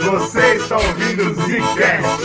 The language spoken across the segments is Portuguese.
Você está ouvindo o.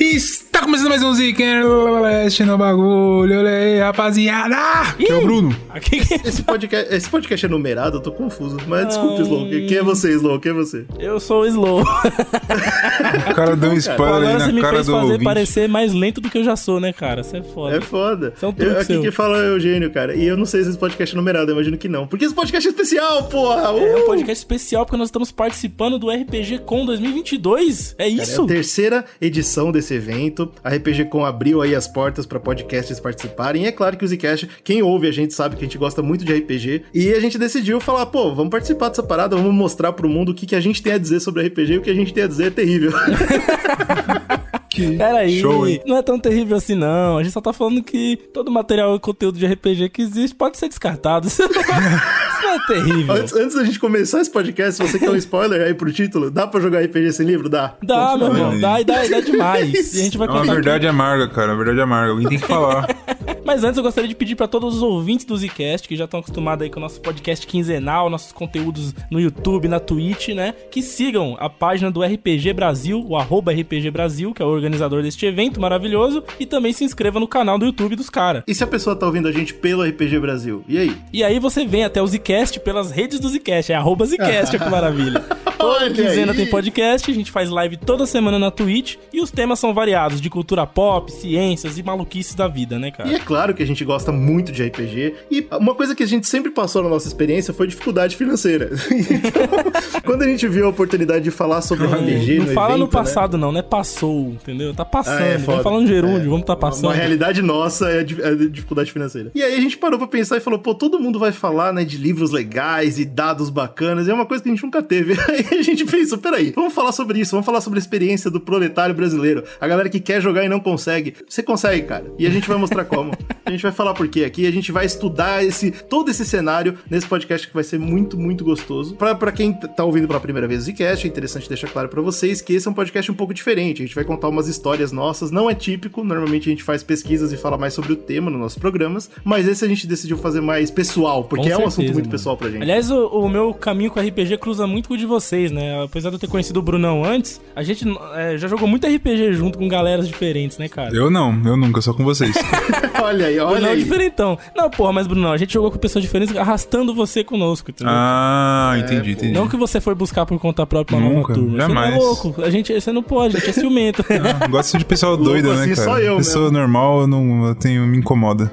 Está começando mais um Zcast no bagulho, olha aí, rapaziada! Que é o Bruno. Aqui Esse podcast, esse podcast é numerado? Eu tô confuso. Mas desculpa, Slow. Quem é você, Slow? Quem é você? Eu sou o Slow. O cara deu um spoiler Agora aí você na me cara fez do fazer ouvinte. parecer mais lento do que eu já sou, né, cara? Você é foda. É foda. Isso é um truque Eu- aqui seu. que fala é o Eugênio, cara. E eu não sei se esse podcast é numerado, eu imagino que não. Porque esse podcast é especial, porra! É Uh! um podcast especial porque nós estamos participando do RPG Com 2022. É Cara, é isso? a terceira edição desse evento. A RPG Com abriu aí as portas pra podcasts participarem. E é claro que o Zcast, quem ouve a gente sabe que a gente gosta muito de RPG. E a gente decidiu falar, pô, vamos participar dessa parada, vamos mostrar pro mundo o que, que a gente tem a dizer sobre RPG. E o que a gente tem a dizer é terrível. Peraí, Show, hein? não é tão terrível assim não. A gente só tá falando que todo material e conteúdo de RPG que existe pode ser descartado. Isso não, isso não é terrível. antes, antes da gente começar esse podcast, se você quer um spoiler aí pro título, dá pra jogar RPG sem livro? Dá. Dá, meu irmão, dá e dá, e dá demais. E a gente vai É uma contar aqui. verdade amarga, cara, uma verdade amarga. Alguém tem que falar. Mas antes eu gostaria de pedir pra todos os ouvintes do Zcast, que já estão acostumados aí com o nosso podcast quinzenal, nossos conteúdos no YouTube, na Twitch, né? Que sigam a página do RPG Brasil, o arroba RPG Brasil, que é o organizador deste evento maravilhoso, e também se inscreva no canal do YouTube dos caras. E se a pessoa tá ouvindo a gente pelo RPG Brasil? E aí? E aí você vem até o Zcast pelas redes do Zcast, é arroba Zcast, olha que maravilha. Toda quinzena tem podcast, a gente faz live toda semana na Twitch, e os temas são variados, de cultura pop, ciências e maluquices da vida, né, cara? E é claro que a gente gosta muito de RPG. E uma coisa que a gente sempre passou na nossa experiência foi dificuldade financeira. Então, quando a gente viu a oportunidade de falar sobre RPG não no fala evento, no né, passado, não, né? Passou, entendeu? Tá passando. Ah, é, vamos falando de gerúndio, vamos tá passando. Uma realidade nossa é a é a dificuldade financeira. E aí a gente parou pra pensar e falou, pô, todo mundo vai falar, né, de livros legais e dados bacanas, e é uma coisa que a gente nunca teve. Aí a gente pensou, peraí, vamos falar sobre isso, vamos falar sobre a experiência do proletário brasileiro, a galera que quer jogar e não consegue. Você consegue, cara. E a gente vai mostrar como. A gente vai falar por quê aqui, a gente vai estudar esse todo esse cenário nesse podcast que vai ser muito, muito gostoso. Pra, pra quem tá ouvindo pela primeira vez o Zcast, é interessante deixar claro pra vocês que esse é um podcast um pouco diferente. A gente vai contar umas histórias nossas, não é típico, normalmente a gente faz pesquisas e fala mais sobre o tema nos nossos programas, mas esse a gente decidiu fazer mais pessoal, porque Com é um assunto certeza, muito mano. pessoal pra gente. Aliás, o, o meu caminho com RPG cruza muito com o de vocês, né? Apesar de eu ter conhecido o Brunão antes, a gente é, já jogou muito RPG junto com galeras diferentes, né, cara? Eu não, eu nunca, só com vocês. olha aí, olha Brunão é aí. diferentão. Não, porra, mas Brunão, a gente jogou com pessoas diferentes arrastando você conosco, entendeu? Ah, entendi, entendi. Não que você foi buscar por conta própria uma Nunca, nova turma. jamais. Você não é louco. A gente, você não pode, a gente é ciumento. Gosto de pessoal doido, né, assim, cara? só eu Pessoa normal, eu não eu tenho, me incomoda.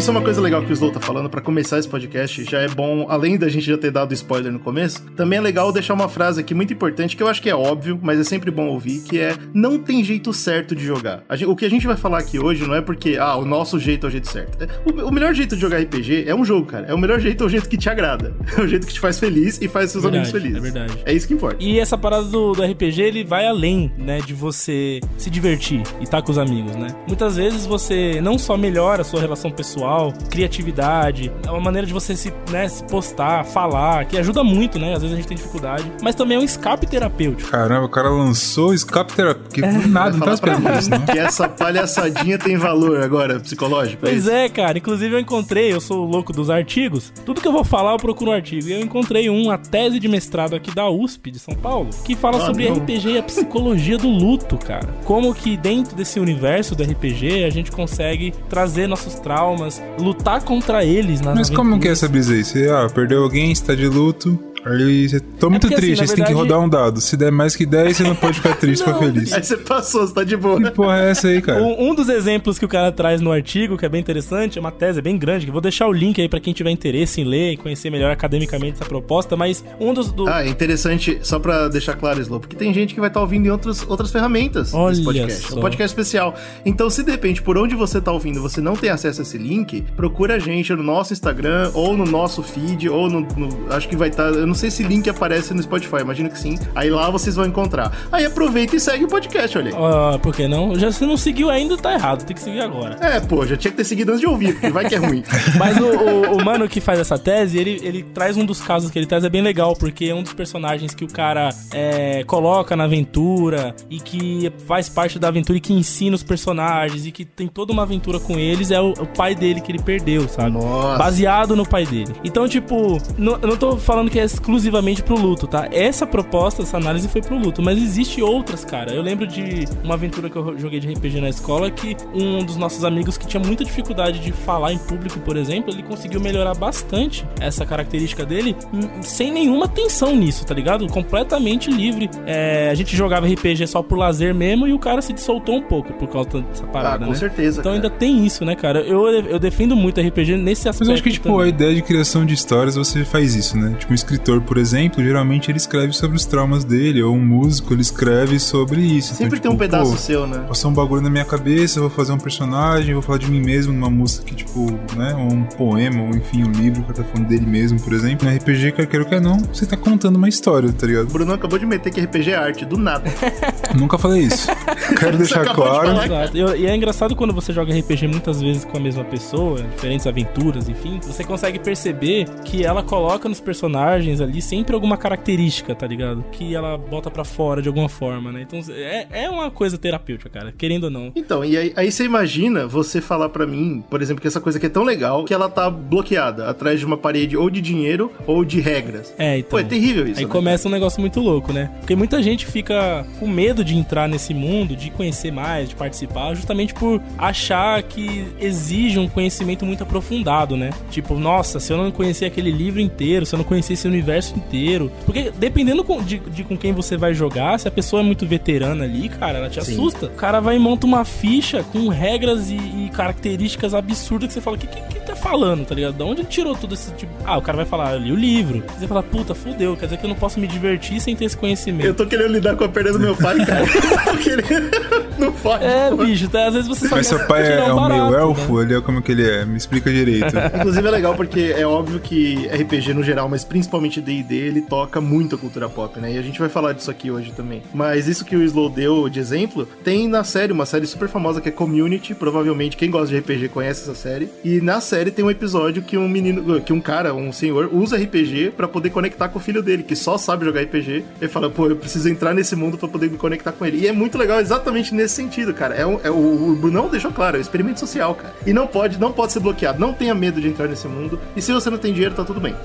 Isso é uma coisa legal que o Slow tá falando pra começar esse podcast. Já é bom, além da gente já ter dado spoiler no começo, também é legal deixar uma frase aqui muito importante que eu acho que é óbvio, mas é sempre bom ouvir, que é não tem jeito certo de jogar. Gente- o que a gente vai falar aqui hoje não é porque ah, o nosso jeito é o jeito certo. É- O, o melhor jeito de jogar RPG é um jogo, cara. É o melhor jeito é o jeito que te agrada. É o jeito que te faz feliz e faz seus Verdade, amigos felizes. é verdade. É isso que importa. E essa parada do, do RPG, ele vai além, né, de você se divertir e estar com os amigos, né? Muitas vezes você não só melhora a sua relação pessoal, criatividade, é uma maneira de você se, né, se postar, falar, que ajuda muito, né? Às vezes a gente tem dificuldade, mas também é um escape terapêutico. Caramba, o cara lançou Escape porque É. nada, não tá esperando isso, não. mim que essa palhaçadinha tem valor agora, psicológico. Pois isso? é, cara. Inclusive eu encontrei, eu sou o louco dos artigos. Tudo que eu vou falar eu procuro um artigo. E eu encontrei um, a tese de mestrado aqui da USP de São Paulo, que fala Ah, sobre não. RPG e a psicologia do luto, cara. Como que dentro desse universo do RPG a gente consegue trazer nossos traumas, lutar contra eles nas Mas como que é essa brisa aí? Você ah, perdeu alguém, você tá de luto, aí você tô muito porque, assim, triste, aí você tem que verdade- rodar um dado. Se der mais que 10, você não pode ficar triste, ficar feliz. Aí você passou, você tá de boa. Que porra é essa aí, cara? Um, um dos exemplos que o cara traz no artigo, que é bem interessante, é uma tese bem grande, que eu vou deixar o link aí pra quem tiver interesse em ler e conhecer melhor academicamente essa proposta, mas um dos... Do... Ah, é interessante, só pra deixar claro, Slow, porque tem gente que vai estar ouvindo em outros, outras ferramentas Olha desse podcast. É só. um podcast especial. Então, se de repente, por onde você tá ouvindo, você não tem acesso a esse link, procura a gente no nosso Instagram, ou no nosso feed, ou no. no- acho que vai estar. eu não sei se link aparece no Spotify, imagino que sim. Aí lá vocês vão encontrar. Aí aproveita e segue o podcast, olha aí. Ah, por que não? Já se não seguiu ainda, tá errado. Tem que seguir agora. É, pô, já tinha que ter seguido antes de ouvir, porque vai que é ruim. Mas o, o- o mano que faz essa tese, ele, ele traz um dos casos que ele traz é bem legal, porque é um dos personagens que o cara é, coloca na aventura e que faz parte da aventura e que ensina os personagens e que tem toda uma aventura com eles é o, o pai dele que ele perdeu, sabe? Nossa. Baseado no pai dele. Então, tipo, não- eu não tô falando que é exclusivamente pro luto, tá? Essa proposta, essa análise foi pro luto, mas existe outras, cara. Eu lembro de uma aventura que eu joguei de RPG na escola que um dos nossos amigos que tinha muita dificuldade de falar em público, por exemplo, ele conseguiu melhorar bastante essa característica dele hum, sem nenhuma tensão nisso, tá ligado? Completamente livre. É, a gente jogava RPG só por lazer mesmo e o cara se soltou um pouco por causa dessa parada, Ah, com né? certeza. Então cara. ainda tem isso, né, cara? Eu, eu defendo muito RPG nesse aspecto. Mas eu acho que, tipo, também. a ideia de criação de histórias, você faz isso, né? Tipo, um escritor, por exemplo, geralmente ele escreve sobre os traumas dele, ou um músico, ele escreve sobre isso. Sempre então, tem um tipo, pedaço pô, seu, né? Passou um bagulho na minha cabeça, eu vou fazer um personagem, vou falar de mim mesmo numa música que, tipo, né? ou Um poema, ou enfim, um livro que tá falando dele mesmo, por exemplo. No RPG, quer queira ou quer não, você tá contando uma história, tá ligado? O Bruno acabou de meter que RPG é arte, do nada. Nunca falei isso. Quero deixar de claro. falar. Exato. E, e é engraçado quando você joga RPG muitas vezes com a mesma pessoa, diferentes aventuras, enfim, você consegue perceber que ela coloca nos personagens ali sempre alguma característica, tá ligado? Que ela bota pra fora de alguma forma, né? Então é, é uma coisa terapêutica, cara, querendo ou não. Então, e aí, aí você imagina você falar pra mim, por exemplo, que essa coisa aqui é tão legal que ela tá bloqueada atrás de uma parede ou de dinheiro ou de regras. É, então. Pô, é terrível isso. Aí né? começa um negócio muito louco, né? Porque muita gente fica com medo de entrar nesse mundo, de conhecer mais, de participar, justamente por achar que exige um conhecimento muito aprofundado, né? Tipo, nossa, se eu não conhecer aquele livro inteiro, se eu não conhecer esse universo inteiro. Porque dependendo com- de, de com quem você vai jogar, se a pessoa é muito veterana ali, cara, ela te Sim. assusta. O cara vai e monta uma ficha com regras e, e características absurdas que você fala, que, que, que falando, tá ligado? Da onde ele tirou tudo esse tipo? Ah, o cara vai falar, eu li o livro. Você fala, puta, fudeu, quer dizer que eu não posso me divertir sem ter esse conhecimento. Eu tô querendo lidar com a perda do meu pai, cara. eu tô querendo. Não pode. É, pô. bicho, tá? às vezes você só Mas seu pai é um meio barato, elfo, né? ele é como que ele é? Me explica direito. Inclusive é legal porque é óbvio que RPG no geral, mas principalmente D&D, ele toca muito a cultura pop, né? E a gente vai falar disso aqui hoje também. Mas isso que o Slow deu de exemplo, tem na série, uma série super famosa que é Community, provavelmente quem gosta de RPG conhece essa série. E na série tem um episódio que um menino, que um cara, um senhor, usa RPG pra poder conectar com o filho dele, que só sabe jogar RPG. Ele fala, pô, eu preciso entrar nesse mundo pra poder me conectar com ele. E é muito legal exatamente nesse sentido, cara. É, um- é o, o Brunão deixou claro, é um experimento social, cara. E não pode, não pode ser bloqueado. Não tenha medo de entrar nesse mundo. E se você não tem dinheiro, tá tudo bem.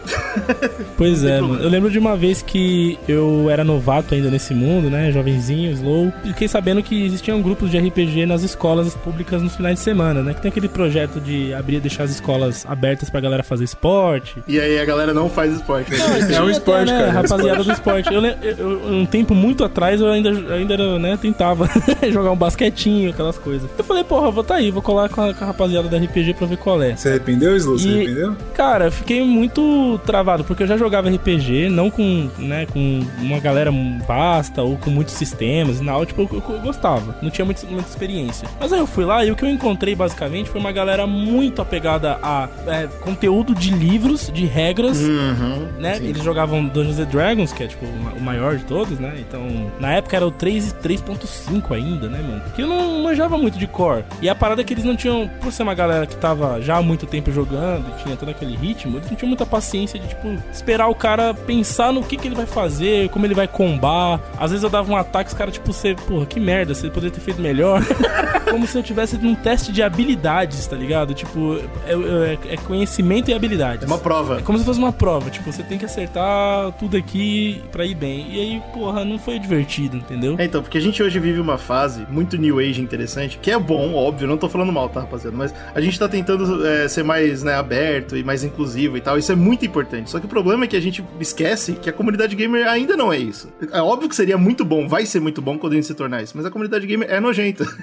Pois é, problema. mano. Eu lembro de uma vez que eu era novato ainda nesse mundo, né? Jovenzinho, slow. E fiquei sabendo que existiam grupos de RPG nas escolas públicas nos finais de semana, né? Que tem aquele projeto de abrir, deixar as escolas abertas pra galera fazer esporte. E aí a galera não faz esporte. né? É um Tinha esporte, até, né, cara, é um Rapaziada do esporte. Eu, eu- eu- um tempo muito atrás eu ainda, eu ainda era, né, tentava jogar um basquetinho, aquelas coisas. Eu falei, porra, eu vou tá aí, vou colar com a, com a rapaziada da RPG pra ver qual é. Você arrependeu, Slow? Você E- arrependeu? Cara, eu fiquei muito travado, porque eu já jogava RPG, não com, né, com uma galera vasta ou com muitos sistemas e não, tipo, eu, eu gostava, não tinha muito- muita experiência. Mas aí eu fui lá e o que eu encontrei basicamente foi uma galera muito apegada a é, conteúdo de livros, de regras, Uhum. né? Sim. Eles jogavam Dungeons and Dragons, que é tipo o ma- o maior de todos, né? Então, na época era o 3 e 3.5 ainda, né, mano? Que eu não manjava muito de core. E a parada é que eles não tinham, por ser uma galera que tava já há muito tempo jogando e tinha todo aquele ritmo, eles não tinham muita paciência de, tipo, esperar o cara pensar no que, que ele vai fazer, como ele vai combar. Às vezes eu dava um ataque, os caras, tipo, você, porra, que merda, você poderia ter feito melhor. como se eu tivesse num teste de habilidades, tá ligado? Tipo, é, é- é conhecimento e habilidades. É uma prova. É como se fosse uma prova, tipo, você tem que acertar tudo aqui pra ir bem. E aí, porra, não foi divertido, entendeu? É, então, porque a gente hoje vive uma fase muito New Age interessante, que é bom, óbvio, não tô falando mal, tá, rapaziada? Mas a gente tá tentando é, ser mais né, aberto e mais inclusivo e tal, isso é muito importante. Só que o problema é que a gente esquece que a comunidade gamer ainda não é isso. É óbvio que seria muito bom, vai ser muito bom quando a gente se tornar isso, mas a comunidade gamer é nojenta.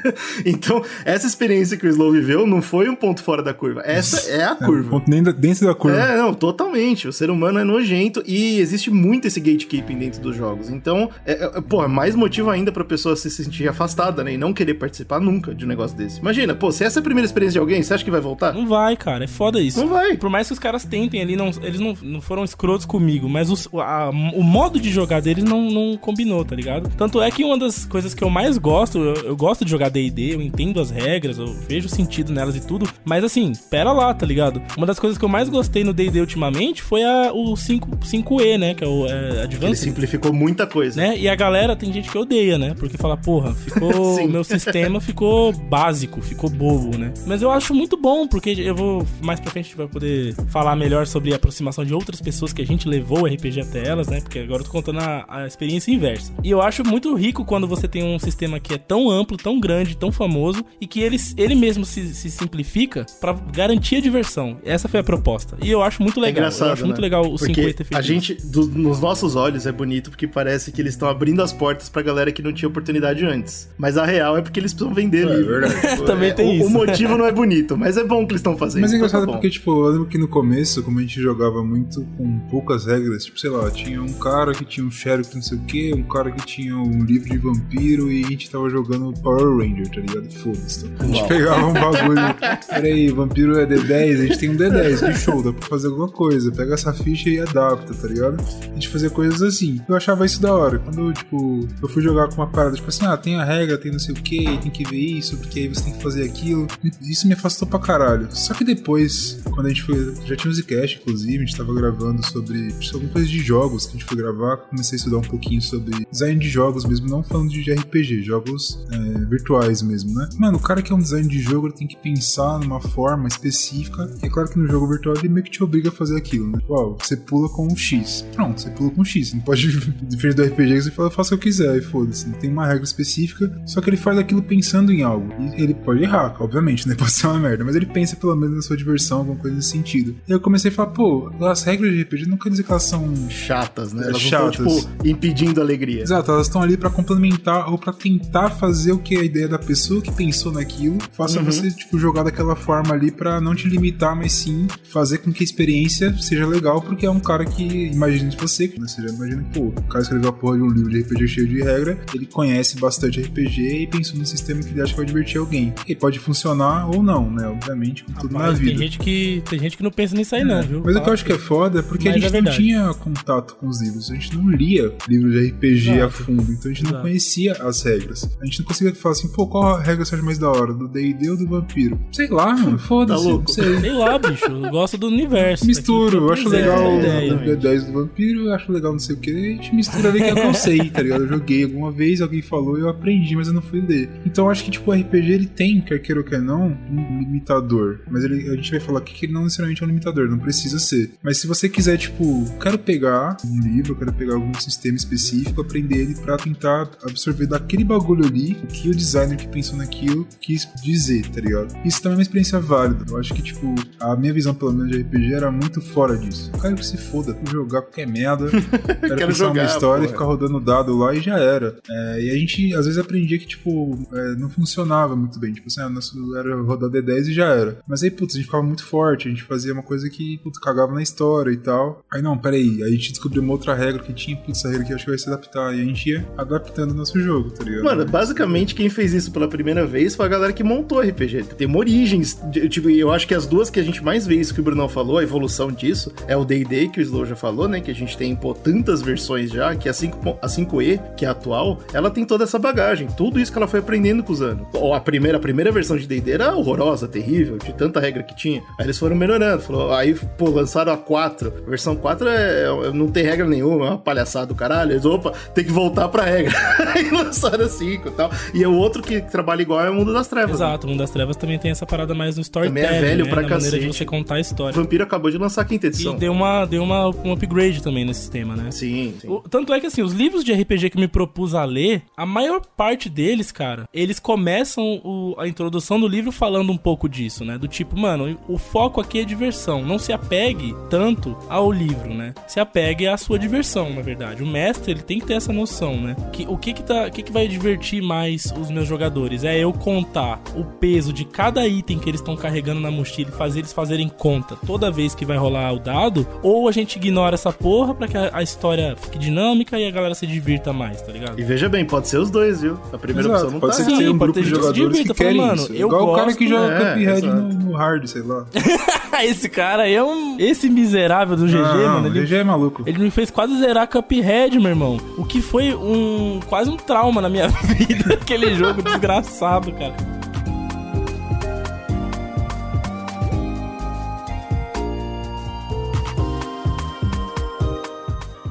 Então, essa experiência que o Slow viveu não foi um ponto fora da curva. Essa é a É, curva. ponto nem da- dentro da curva. É, não, totalmente. O ser humano é nojento e existe muito esse gatekeeping dentro dos jogos. Então, é, é, pô, é mais motivo ainda pra pessoa se sentir afastada, né? E não querer participar nunca de um negócio desse. Imagina, pô, se essa é a primeira experiência de alguém, você acha que vai voltar? Não vai, cara. É foda isso. Não vai. Por mais que os caras tentem ali, não, eles não, não foram escrotos comigo, mas os- a- o modo de jogar deles não, não combinou, tá ligado? Tanto é que uma das coisas que eu mais gosto, eu, eu gosto de jogar D&D, eu entendo as regras, eu vejo sentido nelas e tudo, mas assim, pera lá, tá ligado? Uma das coisas que eu mais gostei no D&D ultimamente foi a, o 5, 5E, né, que é o é, Ele Advanced. simplificou muita coisa. Né? E a galera tem gente que odeia, né? Porque fala, porra, ficou. Meu sistema ficou básico, ficou bobo, né? Mas eu acho muito bom, porque eu vou. Mais pra frente a gente vai poder falar melhor sobre a aproximação de outras pessoas que a gente levou o RPG até elas, né? Porque agora eu tô contando a, a experiência inversa. E eu acho muito rico quando você tem um sistema que é tão amplo, tão grande, tão famoso, e que ele, ele mesmo se, se simplifica pra garantir a diversão. Essa foi a proposta. E eu acho muito É legal. engraçado, eu acho muito né? legal o porque 50 ter feito a gente, do- nos nossos olhos, é bonito porque parece que eles estão abrindo as portas pra galera que não tinha oportunidade antes. Mas a real é porque eles precisam vender É livro. verdade. Também É, tem o, isso. O motivo não é bonito, mas é bom que eles estão fazendo. Mas é então tá engraçado bom. porque, tipo, eu lembro que no começo, como a gente jogava muito com poucas regras, tipo, sei lá, tinha um cara que tinha um Sheriff não sei o que, um cara que tinha um livro de vampiro e a gente tava jogando Power Ranger, tá ligado? Foda-se. Então, a gente Uau. pegava um bagulho. Peraí, vampiro é D10, a gente tem um D10, que show, dá pra fazer alguma coisa. Pega essa ficha e adapta, tá ligado? A gente fazia coisas assim. Eu achava isso da hora. Quando, tipo, eu fui jogar com uma parada, tipo assim, ah, tem a regra, tem não sei o que, tem que ver isso, porque aí você tem que fazer aquilo. Isso me afastou pra caralho. Só que depois, quando a gente foi. Já tinha o Zcast, inclusive, a gente tava gravando sobre que alguma coisa de jogos que a gente foi gravar. Comecei a estudar um pouquinho sobre design de jogos mesmo, não falando de RPG, jogos é, virtuais mesmo, né? Mano, o cara que é um design de jogo, ele tem que pensar numa forma específica. E é claro que no jogo virtual ele meio que te obriga a fazer aquilo, né? Uau, você pula com um X. Pronto, você pula com um X. Você não pode, diferente do RPG, que você fala, faça o que quiser, e foda-se. Tem uma regra específica, só que ele faz aquilo pensando em algo. E ele pode errar, obviamente, né? Pode ser uma merda, mas ele pensa pelo menos na sua diversão, alguma coisa nesse sentido. E eu comecei a falar, pô, as regras de RPG não quer dizer que elas são Chatas, né? É, Elas chatas. não tipo, impedindo alegria. Exato, elas estão ali pra complementar ou pra tentar fazer o que a ideia da pessoa que pensou naquilo faça Uhum. você, tipo, jogar daquela forma ali pra não te limitar, mas sim fazer com que a experiência seja legal, porque é um cara que imagina de você, né? Você já imagina que, pô, o cara escreveu a porra de um livro de RPG cheio de regra, ele conhece bastante RPG e pensou num sistema que ele acha que vai divertir alguém. E pode funcionar ou não, né? Obviamente, com tudo Rapaz, na tem vida. gente que tem gente que não pensa nisso aí não, viu? Mas o que eu acho que é foda é porque Mas a gente é não tinha contato com os livros, a gente não lia livros de RPG a Exato. fundo, então a gente não Exato. conhecia as regras. A gente não conseguia falar assim, pô, qual a regra você acha mais da hora, do D&D ou do vampiro? Sei lá, mano, foda-se, Tá louco. não sei. Sei lá, bicho. Eu gosto do universo. Misturo, eu acho legal apresenta, o ideia, D10 do vampiro, eu acho legal não sei o que, a gente mistura ali que é eu sei, tá ligado? Eu joguei alguma vez, alguém falou, eu aprendi, mas eu não fui ler. Então eu acho que, tipo, o RPG, ele tem, quer queira ou quer não, um limitador. Mas ele, a gente vai falar aqui que ele não necessariamente é um limitador, não precisa ser. Mas se você quiser, tipo, quero pegar um livro, quero pegar algum sistema específico, aprender ele pra tentar absorver daquele bagulho ali o que o designer que pensou naquilo quis dizer, tá ligado? Isso também é uma experiência válida. Eu acho que, tipo, a minha visão, pelo menos, de RPG era muito fora disso. Eu quero que se foda, vou jogar qualquer merda, quero, Quero pensar jogar, uma história porra. e ficar rodando dado lá e já era. É, e a gente, às vezes, aprendia que, tipo, é, não funcionava muito bem. Tipo assim, ah, nosso era rodar D10 e já era. Mas aí, putz, a gente ficava muito forte, a gente fazia uma coisa que, putz, cagava na história e tal. Aí, não, peraí, aí a gente descobriu uma outra regra que tinha, putz, essa regra aqui acho que vai se adaptar. E a gente ia adaptando o nosso jogo, tá ligado? Mano, basicamente quem fez isso pela primeira vez foi a galera que montou RPG. Tem uma origem, de- tipo, eu acho que as duas que a gente mais vê isso que o Brunão falou, a evolução disso, é o D&D, que o Slow já falou, né, que a gente tem, pô, tantas versões já, que a, 5, a 5E, que é atual, ela tem toda essa bagagem, tudo isso que ela foi aprendendo com os anos. Ou a primeira, a primeira versão de D&D era horrorosa, terrível, de tanta regra que tinha. Aí eles foram melhorando, falou, aí, pô, lançaram a 4, a versão 4 é, é- não tem regra nenhuma, é uma palhaçada do caralho, eles, opa, tem que voltar pra regra. aí lançaram a 5 e tal. E o outro que trabalha igual é o Mundo das Trevas. né? Exato, o Mundo das Trevas também tem essa parada mais no storytelling, Também é velho né? pra Na maneira de cacete. você contar a história. Vampiro acabou de lançar a quinta edição. E deu, uma, deu uma, um upgrade também nesse sistema, né? Sim, sim. O- tanto é que, assim, os livros de RPG que me propus a ler, a maior parte deles, cara, eles começam o- a introdução do livro falando um pouco disso, né? Do tipo, mano, o foco aqui é diversão. Não se apegue tanto ao livro, né? Se apegue à sua diversão, na verdade. O mestre, ele tem que ter essa noção, né? Que, o que que, tá, que que vai divertir mais os meus jogadores? Simples é eu contar o peso de cada item que eles estão carregando na mochila e fazer eles fazerem conta toda vez que vai rolar o dado, ou a gente ignora essa porra pra que a, a história fique dinâmica e a galera se divirta mais, tá ligado? E veja bem, pode ser os dois, viu? A primeira Exato, opção não pode tá ser que Sim, um pode ter gente que se que divirta, fala, mano, isso. eu Igual o cara gosto, que joga é, Cuphead no, no hard, sei lá. Esse cara aí é um. Esse miserável do GG, Não, mano. Ele, GG é maluco. ele me fez quase zerar Cuphead, meu irmão. O que foi um. quase um trauma na minha vida. Aquele jogo desgraçado, cara.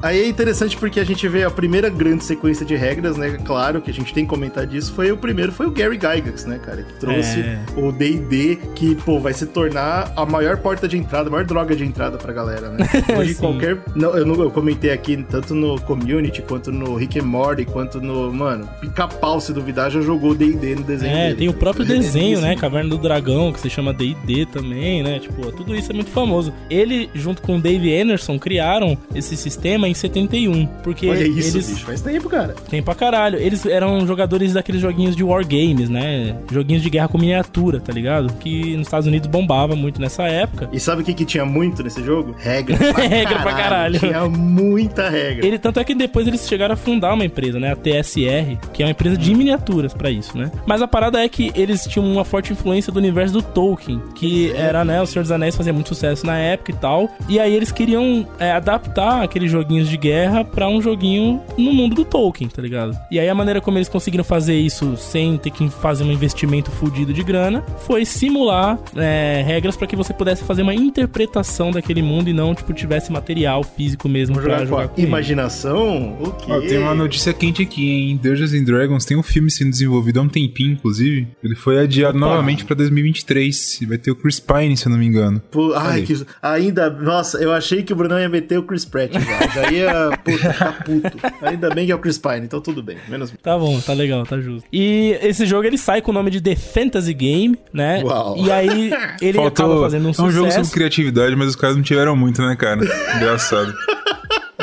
Aí é interessante porque a gente vê a primeira grande sequência de regras, né? Claro que a gente tem que comentar disso. Foi o primeiro, foi o Gary Gygax, né, cara? Que trouxe É. o D&D, que, pô, vai se tornar a maior porta de entrada, a maior droga de entrada pra galera, né? Hoje qualquer... Não, eu, não, eu comentei aqui, tanto no Community, quanto no Rick and Morty, quanto no... Mano, pica-pau, se duvidar, já jogou D&D no desenho É, dele, tem o próprio desenho, né? Caverna do Dragão, que se chama D&D também, né? Tipo, tudo isso é muito famoso. Ele, junto com o Dave Anderson, criaram esse sistema em 71. Porque Olha isso, eles... bicho, faz tempo, cara. Tem pra caralho. Eles eram jogadores daqueles joguinhos de wargames, né? Joguinhos de guerra com miniatura, tá ligado? Que nos Estados Unidos bombava muito nessa época. E sabe o que, que tinha muito nesse jogo? Regra pra Regra pra caralho. Tinha muita regra. Ele, tanto é que depois eles chegaram a fundar uma empresa, né? A TSR, que é uma empresa de miniaturas pra isso, né? Mas a parada é que eles tinham uma forte influência do universo do Tolkien, que era, né? O Senhor dos Anéis fazia muito sucesso na época e tal. E aí eles queriam é, adaptar aqueles joguinhos de guerra pra um joguinho no mundo do Tolkien, tá ligado? E aí a maneira como eles conseguiram fazer isso sem ter que fazer um investimento fudido de grana foi simular é, regras pra que você pudesse fazer uma interpretação daquele mundo e não, tipo, tivesse material físico mesmo Vamos pra jogar com jogar a com ele. imaginação? O quê? Ó, tem uma notícia quente aqui, hein? Dungeons and Dragons tem um filme sendo desenvolvido há um tempinho, inclusive. Ele foi adiado Opa. novamente pra 2023. E vai ter o Chris Pine, se eu não me engano. Pô, ai, que... Ainda... Nossa, eu achei que o Brunão ia meter o Chris Pratt já. Ia, puta, ficar puto. Ainda bem que é o Chris Pine, então tudo bem. Menos mal. Tá bom, tá legal, tá justo. E esse jogo ele sai com o nome de The Fantasy Game, né? Uau. E aí ele acaba fazendo um é um sucesso. jogo sobre criatividade, mas os caras não tiveram muito, né, cara? Engraçado.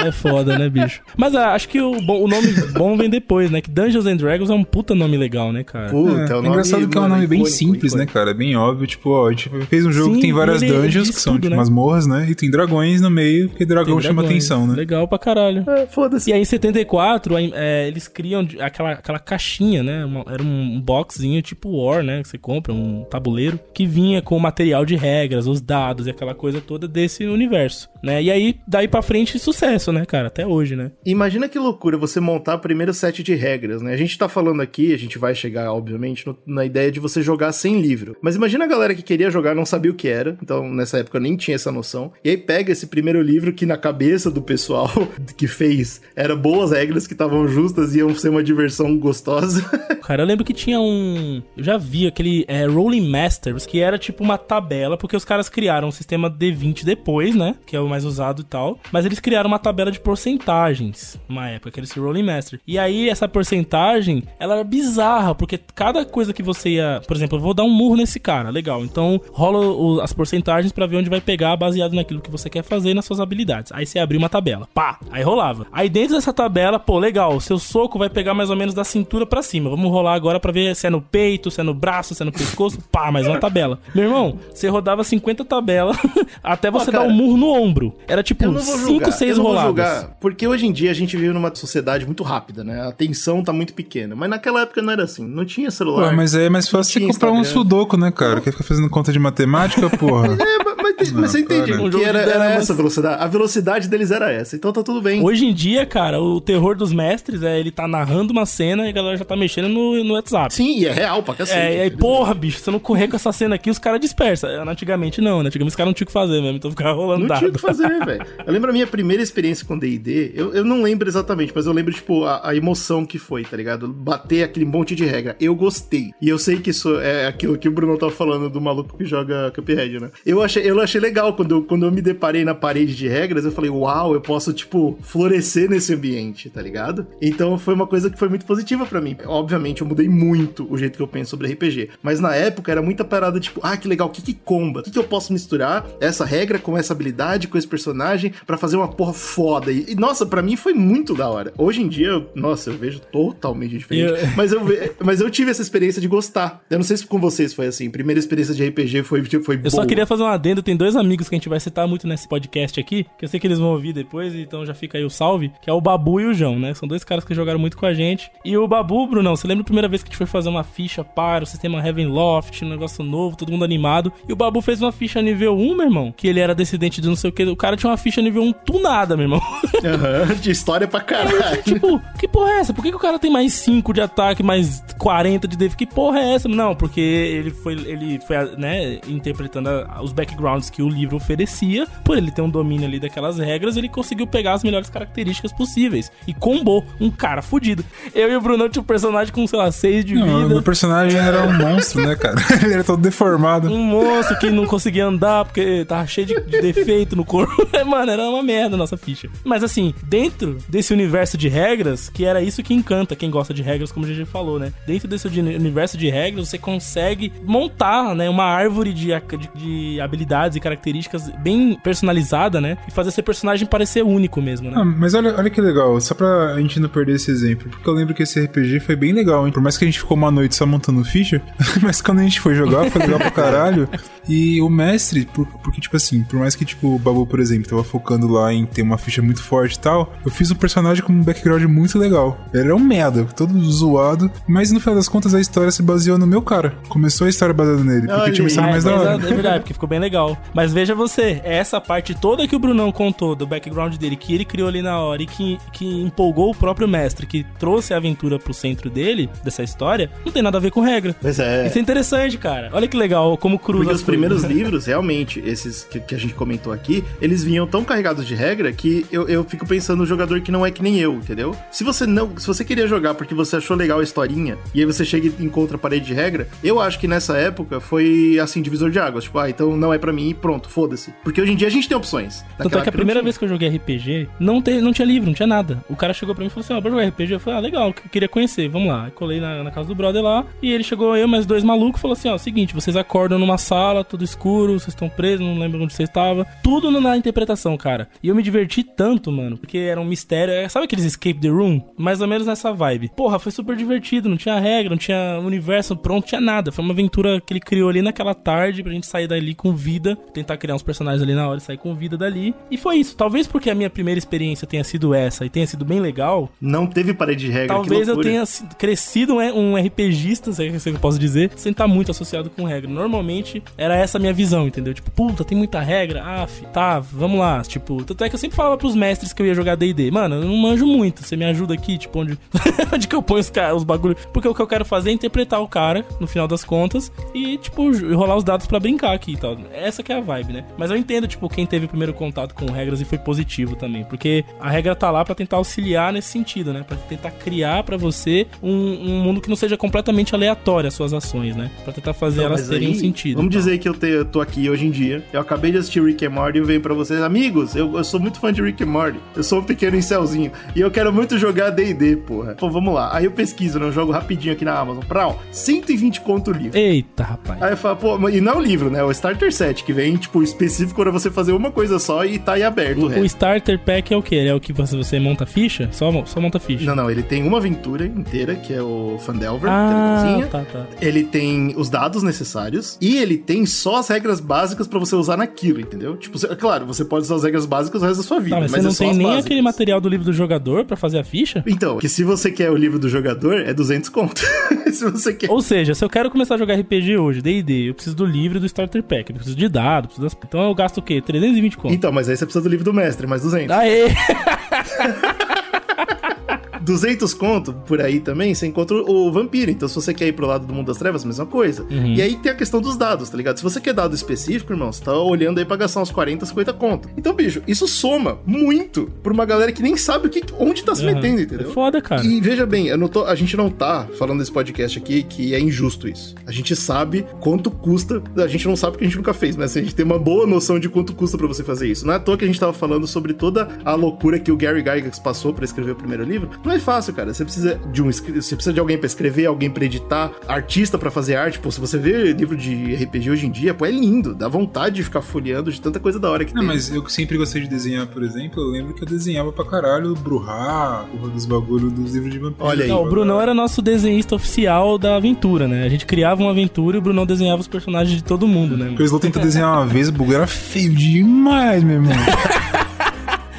É foda, né, bicho? Mas ah, acho que o, bom- o nome bom vem depois, né? Que Dungeons and Dragons é um puta nome legal, né, cara? Puta, É, é, o é nome, engraçado que é um nome bem icônico, simples, né, cara? É bem óbvio. Tipo, ó, a gente fez um jogo Sim, que tem várias ele dungeons, que são tudo, tipo né? masmorras, né? E tem dragões no meio, porque dragão Tem chama dragões. atenção, né? Legal pra caralho. É, Foda-se. E aí, em 74, aí, é, eles criam aquela, aquela caixinha, né? Uma- era um, um boxzinho tipo War, né? Que você compra, um tabuleiro, que vinha com o material de regras, os dados e aquela coisa toda desse universo, né? E aí, daí pra frente, sucesso, né, cara? Até hoje, né? Imagina que loucura você montar o primeiro set de regras, né? A gente tá falando aqui, a gente vai chegar, obviamente, no- na ideia de você jogar sem livro. Mas imagina a galera que queria jogar não sabia o que era, então nessa época eu nem tinha essa noção. E aí pega esse primeiro livro que na cabeça do pessoal que fez era boas regras que estavam justas e iam ser uma diversão gostosa. Cara, eu lembro que tinha um. Eu já vi aquele é, Rolling Masters, que era tipo uma tabela, porque os caras criaram um sistema D20 depois, né? Que é o mais usado e tal. Mas eles criaram uma tabela de porcentagens, uma época, que era esse Rolling Master. E aí, essa porcentagem, ela era bizarra, porque cada coisa que você ia. Por exemplo, eu vou dar um murro nesse cara, legal. Então, rola as porcentagens pra ver onde vai pegar, baseado naquilo que você quer fazer e nas suas habilidades. Aí você abriu uma tabela, pá, aí rolava. Aí dentro dessa tabela, pô, legal, seu soco vai pegar mais ou menos da cintura pra cima. Vamos rolar agora pra ver se é no peito, se é no braço, se é no pescoço, pá, mais uma tabela. Meu irmão, você rodava 50 tabelas até você Ó, cara, dar um murro no ombro. Era tipo Eu não vou 5, julgar, 6 eu não vou roladas. julgar, porque hoje em dia a gente vive numa sociedade muito rápida, né? A tensão tá muito pequena. Mas naquela época não era assim. Não tinha celular. Pô, mas aí é mais fácil você comprar um Instagram. sudoku, né, cara? Quer ficar fazendo conta de matemática, porra? É, mas, mas- mas você entende cara. Que era, era essa a velocidade? A velocidade deles era essa. Então tá tudo bem. Hoje em dia, cara, o terror dos mestres é ele tá narrando uma cena e a galera já tá mexendo no, no WhatsApp. Sim, e é real pra cacete. É, e aí, porra, bicho, se eu não correr com essa cena aqui, os caras dispersam. Antigamente não, né? Antigamente os caras não tinham o que fazer mesmo, então ficava rolando Não dado. tinha o que fazer, velho. Eu lembro a minha primeira experiência com D&D, eu, eu não lembro exatamente, mas eu lembro, tipo, a, a emoção que foi, tá ligado? Bater aquele monte de regra. Eu gostei. E eu sei que isso é aquilo que o Bruno tava falando do maluco que joga Cuphead, né? Eu achei, eu achei legal. Quando eu, quando eu me deparei na parede de regras, eu falei, uau, eu posso, tipo, florescer nesse ambiente, tá ligado? Então foi uma coisa que foi muito positiva para mim. Obviamente, eu mudei muito o jeito que eu penso sobre RPG. Mas na época era muita parada, tipo, ah, que legal, o que que comba? O que, que eu posso misturar essa regra com essa habilidade, com esse personagem, para fazer uma porra foda? E, e nossa, para mim foi muito da hora. Hoje em dia, eu, nossa, eu vejo totalmente diferente. Eu... Mas, eu, mas eu tive essa experiência de gostar. Eu não sei se com vocês foi assim. Primeira experiência de RPG foi, foi Eu boa. só queria fazer um adendo. Tem dois amigos que a gente vai citar muito nesse podcast aqui, que eu sei que eles vão ouvir depois, então já fica aí o salve, que é o Babu e o João, né? São dois caras que jogaram muito com a gente. E o Babu, Brunão, você lembra a primeira vez que a gente foi fazer uma ficha para o sistema Heavenloft, um negócio novo, todo mundo animado. E o Babu fez uma ficha nível 1, meu irmão, que ele era descendente de não sei o que. O cara tinha uma ficha nível 1 tunada, meu irmão. Aham, uhum, de história pra caralho. tipo, que porra é essa? Por que, que o cara tem mais 5 de ataque, mais 40 de defesa? Que porra é essa? Não, porque ele foi, ele foi né, interpretando os backgrounds que o livro oferecia. Por ele ter um domínio ali daquelas regras, ele conseguiu pegar as melhores características possíveis. E combou um cara fudido. Eu e o Bruno tinha um personagem com, sei lá, 6 de não, vida. Meu personagem era um monstro, né, cara? ele era todo deformado. Um monstro que não conseguia andar porque tava cheio de, de defeito no corpo. Mano, era uma merda a nossa ficha. Mas assim, dentro desse universo de regras, que era isso que encanta quem gosta de regras, como a gente falou, né? Dentro desse universo de regras, você consegue montar, né, uma árvore de, de, de habilidades e características bem personalizada, né? E fazer esse personagem parecer único mesmo, né? Ah, mas olha, olha que legal, só pra gente não perder esse exemplo, porque eu lembro que esse RPG foi bem legal, hein? Por mais que a gente ficou uma noite só montando ficha, mas quando a gente foi jogar, foi legal pra caralho. E o mestre, por, porque, tipo assim, por mais que, tipo, o Babu, por exemplo, tava focando lá em ter uma ficha muito forte e tal, eu fiz um personagem com um background muito legal. Ele era um merda, todo zoado, mas no final das contas a história se baseou no meu cara. Começou a história baseada nele, porque Olha, tinha uma história mais da hora. É verdade, porque ficou bem legal. Mas veja você, essa parte toda que o Brunão contou do background dele, que ele criou ali na hora e que, que empolgou o próprio mestre, que trouxe a aventura pro centro dele, dessa história, não tem nada a ver com regra. Pois é. Isso é interessante, cara. Olha que legal, como cruza Porque os primeiros livros, realmente, esses que, que, a gente comentou aqui, eles vinham tão carregados de regra que eu, eu fico pensando no jogador que não é que nem eu, entendeu? Se você não, se você queria jogar porque você achou legal a historinha, e aí você chega e encontra a parede de regra, eu acho que nessa época foi assim, divisor de águas. Tipo, ah, então não é para mim e pronto, foda-se. Porque hoje em dia a gente tem opções. Tanto é que a primeira vez que eu joguei RPG, não, te, não tinha livro, não tinha nada. O cara chegou pra mim e falou assim: ó, oh, bora jogar RPG. Eu falei, ah, legal, eu queria conhecer, vamos lá. Eu colei na, na casa do brother lá, e ele chegou eu, mais dois malucos, falou assim: ó, seguinte, vocês acordam numa sala, tudo escuro, vocês estão presos, não lembro onde você estava. Tudo na interpretação, cara. E eu me diverti tanto, mano, porque era um mistério. É, sabe aqueles escape the room? Mais ou menos nessa vibe. Porra, foi super divertido, não tinha regra, não tinha universo pronto, tinha nada. Foi uma aventura que ele criou ali naquela tarde pra gente sair dali com vida, tentar criar uns personagens ali na hora e sair com vida dali. E foi isso. Talvez porque a minha primeira experiência tenha sido essa e tenha sido bem legal. Não teve parede de regra. Talvez eu tenha crescido um RPGista, se é que eu posso dizer, sem estar muito associado com regra. Normalmente era essa a minha visão, entendeu? Tipo, puta, tem muita regra. Af, tá, vamos lá. Tipo, tanto é que eu sempre falava pros mestres que eu ia jogar DD. Mano, eu não manjo muito. Você me ajuda aqui, tipo, onde, onde que eu ponho os, os bagulhos. Porque o que eu quero fazer é interpretar o cara, no final das contas, e, tipo, rolar os dados para brincar aqui e tal. Essa que é a vibe, né? Mas eu entendo, tipo, quem teve o primeiro contato com regras e foi positivo também. Porque a regra tá lá para tentar auxiliar nesse sentido, né? Pra tentar criar para você um, um, mundo que não seja completamente aleatório as suas ações, né? Pra tentar fazer elas terem aí, um sentido. Vamos dizer que eu, te, eu tô aqui hoje em dia. Eu acabei de assistir Rick and Morty e venho pra vocês. Amigos, eu, eu sou muito fã de Rick and Morty. Eu sou um pequeno incelzinho. E eu quero muito jogar D&D, porra. Pô, vamos lá. Aí eu pesquiso, né? Eu jogo rapidinho aqui na Amazon. Prau, 120 conto livro. Eita, rapaz. Aí eu falo, pô, e não é o livro, né? É o Starter Set, que vem, tipo, específico para você fazer uma coisa só e tá aí aberto. O, o, o Starter Pack é o quê? É o que você, você monta ficha? Só, só monta ficha? Não, não. Ele tem uma aventura inteira, que é o Fandelver, ah, é tá, tá. Ele tem os dados necessários e ele tem só as regras básicas para você usar naquilo, entendeu? Tipo, você, claro, você pode usar as regras básicas o resto da sua vida. Tá, mas, mas você não é tem nem básicas. aquele material do livro do jogador para fazer a ficha? Então, que se você quer o livro do jogador, é 200 conto. se você quer. Ou seja, se eu quero começar a jogar RPG hoje, D&D, eu preciso do livro e do Starter Pack, eu preciso de dados, preciso das... então eu gasto o quê? 320 conto. Então, mas aí você precisa do livro do mestre, mais 200. Aê! 200 conto por aí também, você encontra o vampiro. Então, se você quer ir pro lado do mundo das trevas, mesma coisa. Uhum. E aí tem a questão dos dados, tá ligado? Se você quer dado específico, irmão, você tá olhando aí pra gastar uns 40, 50 conto. Então, bicho, isso soma muito pra uma galera que nem sabe o que, onde tá se Uhum. metendo, É entendeu? foda, cara. E veja bem, eu não tô- a gente não tá falando nesse podcast aqui que é injusto isso. A gente sabe quanto custa, a gente não sabe porque a gente nunca fez, mas a gente tem uma boa noção de quanto custa pra você fazer isso. Não é à toa que a gente tava falando sobre toda a loucura que o Gary Gygax passou pra escrever o primeiro livro. Não é fácil, cara. Você precisa de um você precisa de alguém pra escrever, alguém pra editar, artista pra fazer arte. Pô, se você vê livro de RPG hoje em dia, pô, é lindo, dá vontade de ficar folheando de tanta coisa da hora que Não, tem. mas eu que sempre gostei de desenhar, por exemplo, eu lembro que eu desenhava pra caralho Bruhá, porra dos bagulho dos livros de vampiro. Olha aí. Não, o Brunão era nosso desenhista oficial da aventura, né? A gente criava uma aventura e o Brunão desenhava os personagens de todo mundo, né? Porque o Slow tentou desenhar uma vez, o bagulho era feio demais, meu irmão.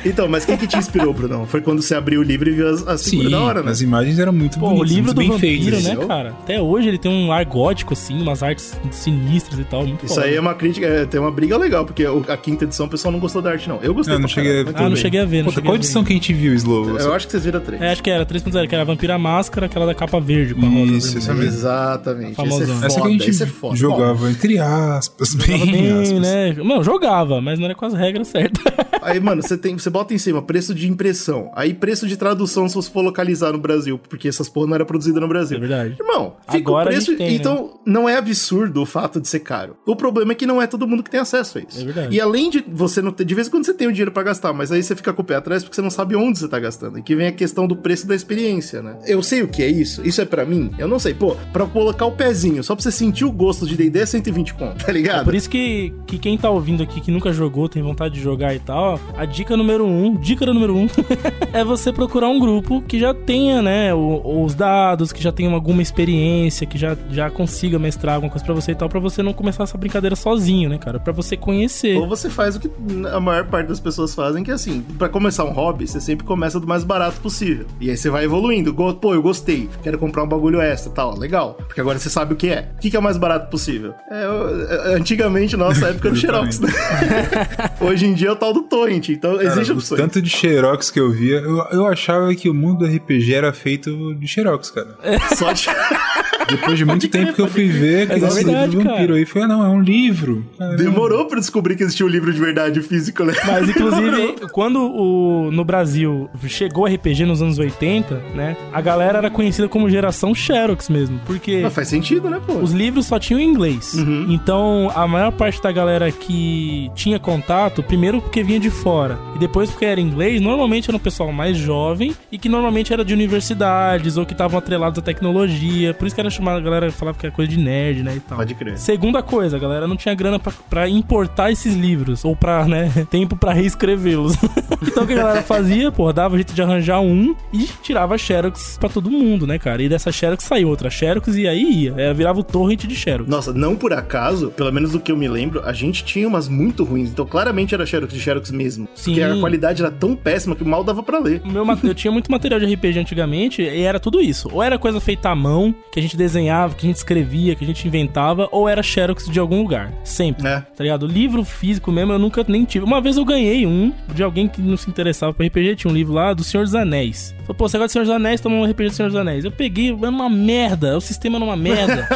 Então, mas quem que te inspirou, Brunão? Foi quando você abriu o livro e viu as, as Sim, figuras da hora, né? as imagens eram muito Pô, o bonitas, livro muito do bem vampiro, feitas. né, cara? Até hoje ele tem um ar gótico, assim, umas artes sinistras e tal. Muito Isso foda. aí é uma crítica, é, tem uma briga legal, porque o- a quinta edição o pessoal não gostou da arte, não. Eu gostei. Não, não pra cheguei Ah, não bem. cheguei a ver, não cheguei qual a ver. edição que a gente viu, Slow? Eu acho que vocês viram três. É, acho que era 3.0, que era a Vampira Máscara, aquela da capa verde com a rosa. Isso, essa mesmo. Exatamente. Famosão. Esse é foda, Essa que a gente esse é foda. jogava, entre aspas, bem, Jogava bem, aspas. né? Não, jogava, mas não era com as regras certas. Bom, aí, mano, você, tem, você bota em cima preço de impressão, aí preço de tradução se você for localizar no Brasil, porque essas porra não era produzida no Brasil. É verdade. Irmão, fica Agora o preço. tem, né? então, não é absurdo o fato de ser caro. O problema é que não é todo mundo que tem acesso a isso. É verdade. E além de você não ter. De vez em quando você tem o dinheiro pra gastar, mas aí você fica com o pé atrás porque você não sabe onde você tá gastando. E que vem a questão do preço da experiência, né? Eu sei o que é isso. Isso é pra mim? Eu não sei. Pô, pra colocar o pezinho, só pra você sentir o gosto de DD é 120 conto, tá ligado? É por isso que, que quem tá ouvindo aqui que nunca jogou, tem vontade de jogar e tal, a dica número um, dica número um, é você procurar um grupo que já tenha, né, o- os dados, que já tenha alguma experiência, que já, já consiga mestrar alguma coisa pra você e tal, pra você não começar essa brincadeira sozinho, né, cara? Pra você conhecer. Ou você faz o que a maior parte das pessoas fazem, que é assim, pra começar um hobby, você sempre começa do mais barato possível. E aí você vai evoluindo. Pô, eu gostei, quero comprar um bagulho extra tal, legal. Porque agora você sabe o que é. O que é o mais barato possível? É, o- é, antigamente, nossa época, era o Xerox, né? Hoje em dia é o tal do Torrent, então Cara, existe o opções. tanto de Xerox que eu via, eu, eu achava que o mundo do RPG era feito de Xerox, cara. Só de... Depois de muito Pode crer, tempo que eu fui ver Mas é aquele livro verdade, vampiro cara. aí, foi, ah, não, é um livro. Caramba. Demorou pra descobrir que existia um livro de verdade físico, né? Mas, inclusive, quando o, no Brasil chegou o RPG nos anos 80, né, a galera era conhecida como geração Xerox mesmo, porque... Mas faz sentido, né, pô? Os livros só tinham em inglês. Uhum. Então, a maior parte da galera que tinha contato, primeiro porque vinha de fora, e depois porque era inglês, normalmente era um pessoal mais jovem e que normalmente era de universidades ou que estavam atrelados à tecnologia. Por isso que era chamada, a galera falava que era coisa de nerd, né, e tal. Pode crer. Segunda coisa, a galera não tinha grana pra, pra importar esses livros, ou pra, né, tempo pra reescrevê-los. então o que a galera fazia, pô, dava jeito de arranjar um e tirava Xerox pra todo mundo, né, cara? E dessa Xerox saiu outra Xerox e aí ia. É, virava o torrent de Xerox. Nossa, não por acaso, pelo menos do que eu me lembro, a gente tinha umas muito ruins. Então, claramente era Xerox de Xerox mesmo. Sim. Porque a qualidade era tão péssima que mal dava pra ler. Meu, eu tinha muito material de RPG antigamente e era tudo isso. Ou era coisa feita à mão, que a gente desenhava, que a gente escrevia, que a gente inventava, ou era Xerox de algum lugar. Sempre. É. Tá ligado? Livro físico mesmo eu nunca nem tive. Uma vez eu ganhei um de alguém que não se interessava por RPG. Tinha um livro lá do Senhor dos Anéis. Falei, pô, você gosta do Senhor dos Anéis? Toma um RPG do Senhor dos Anéis. Eu peguei, era uma merda. O sistema era uma merda.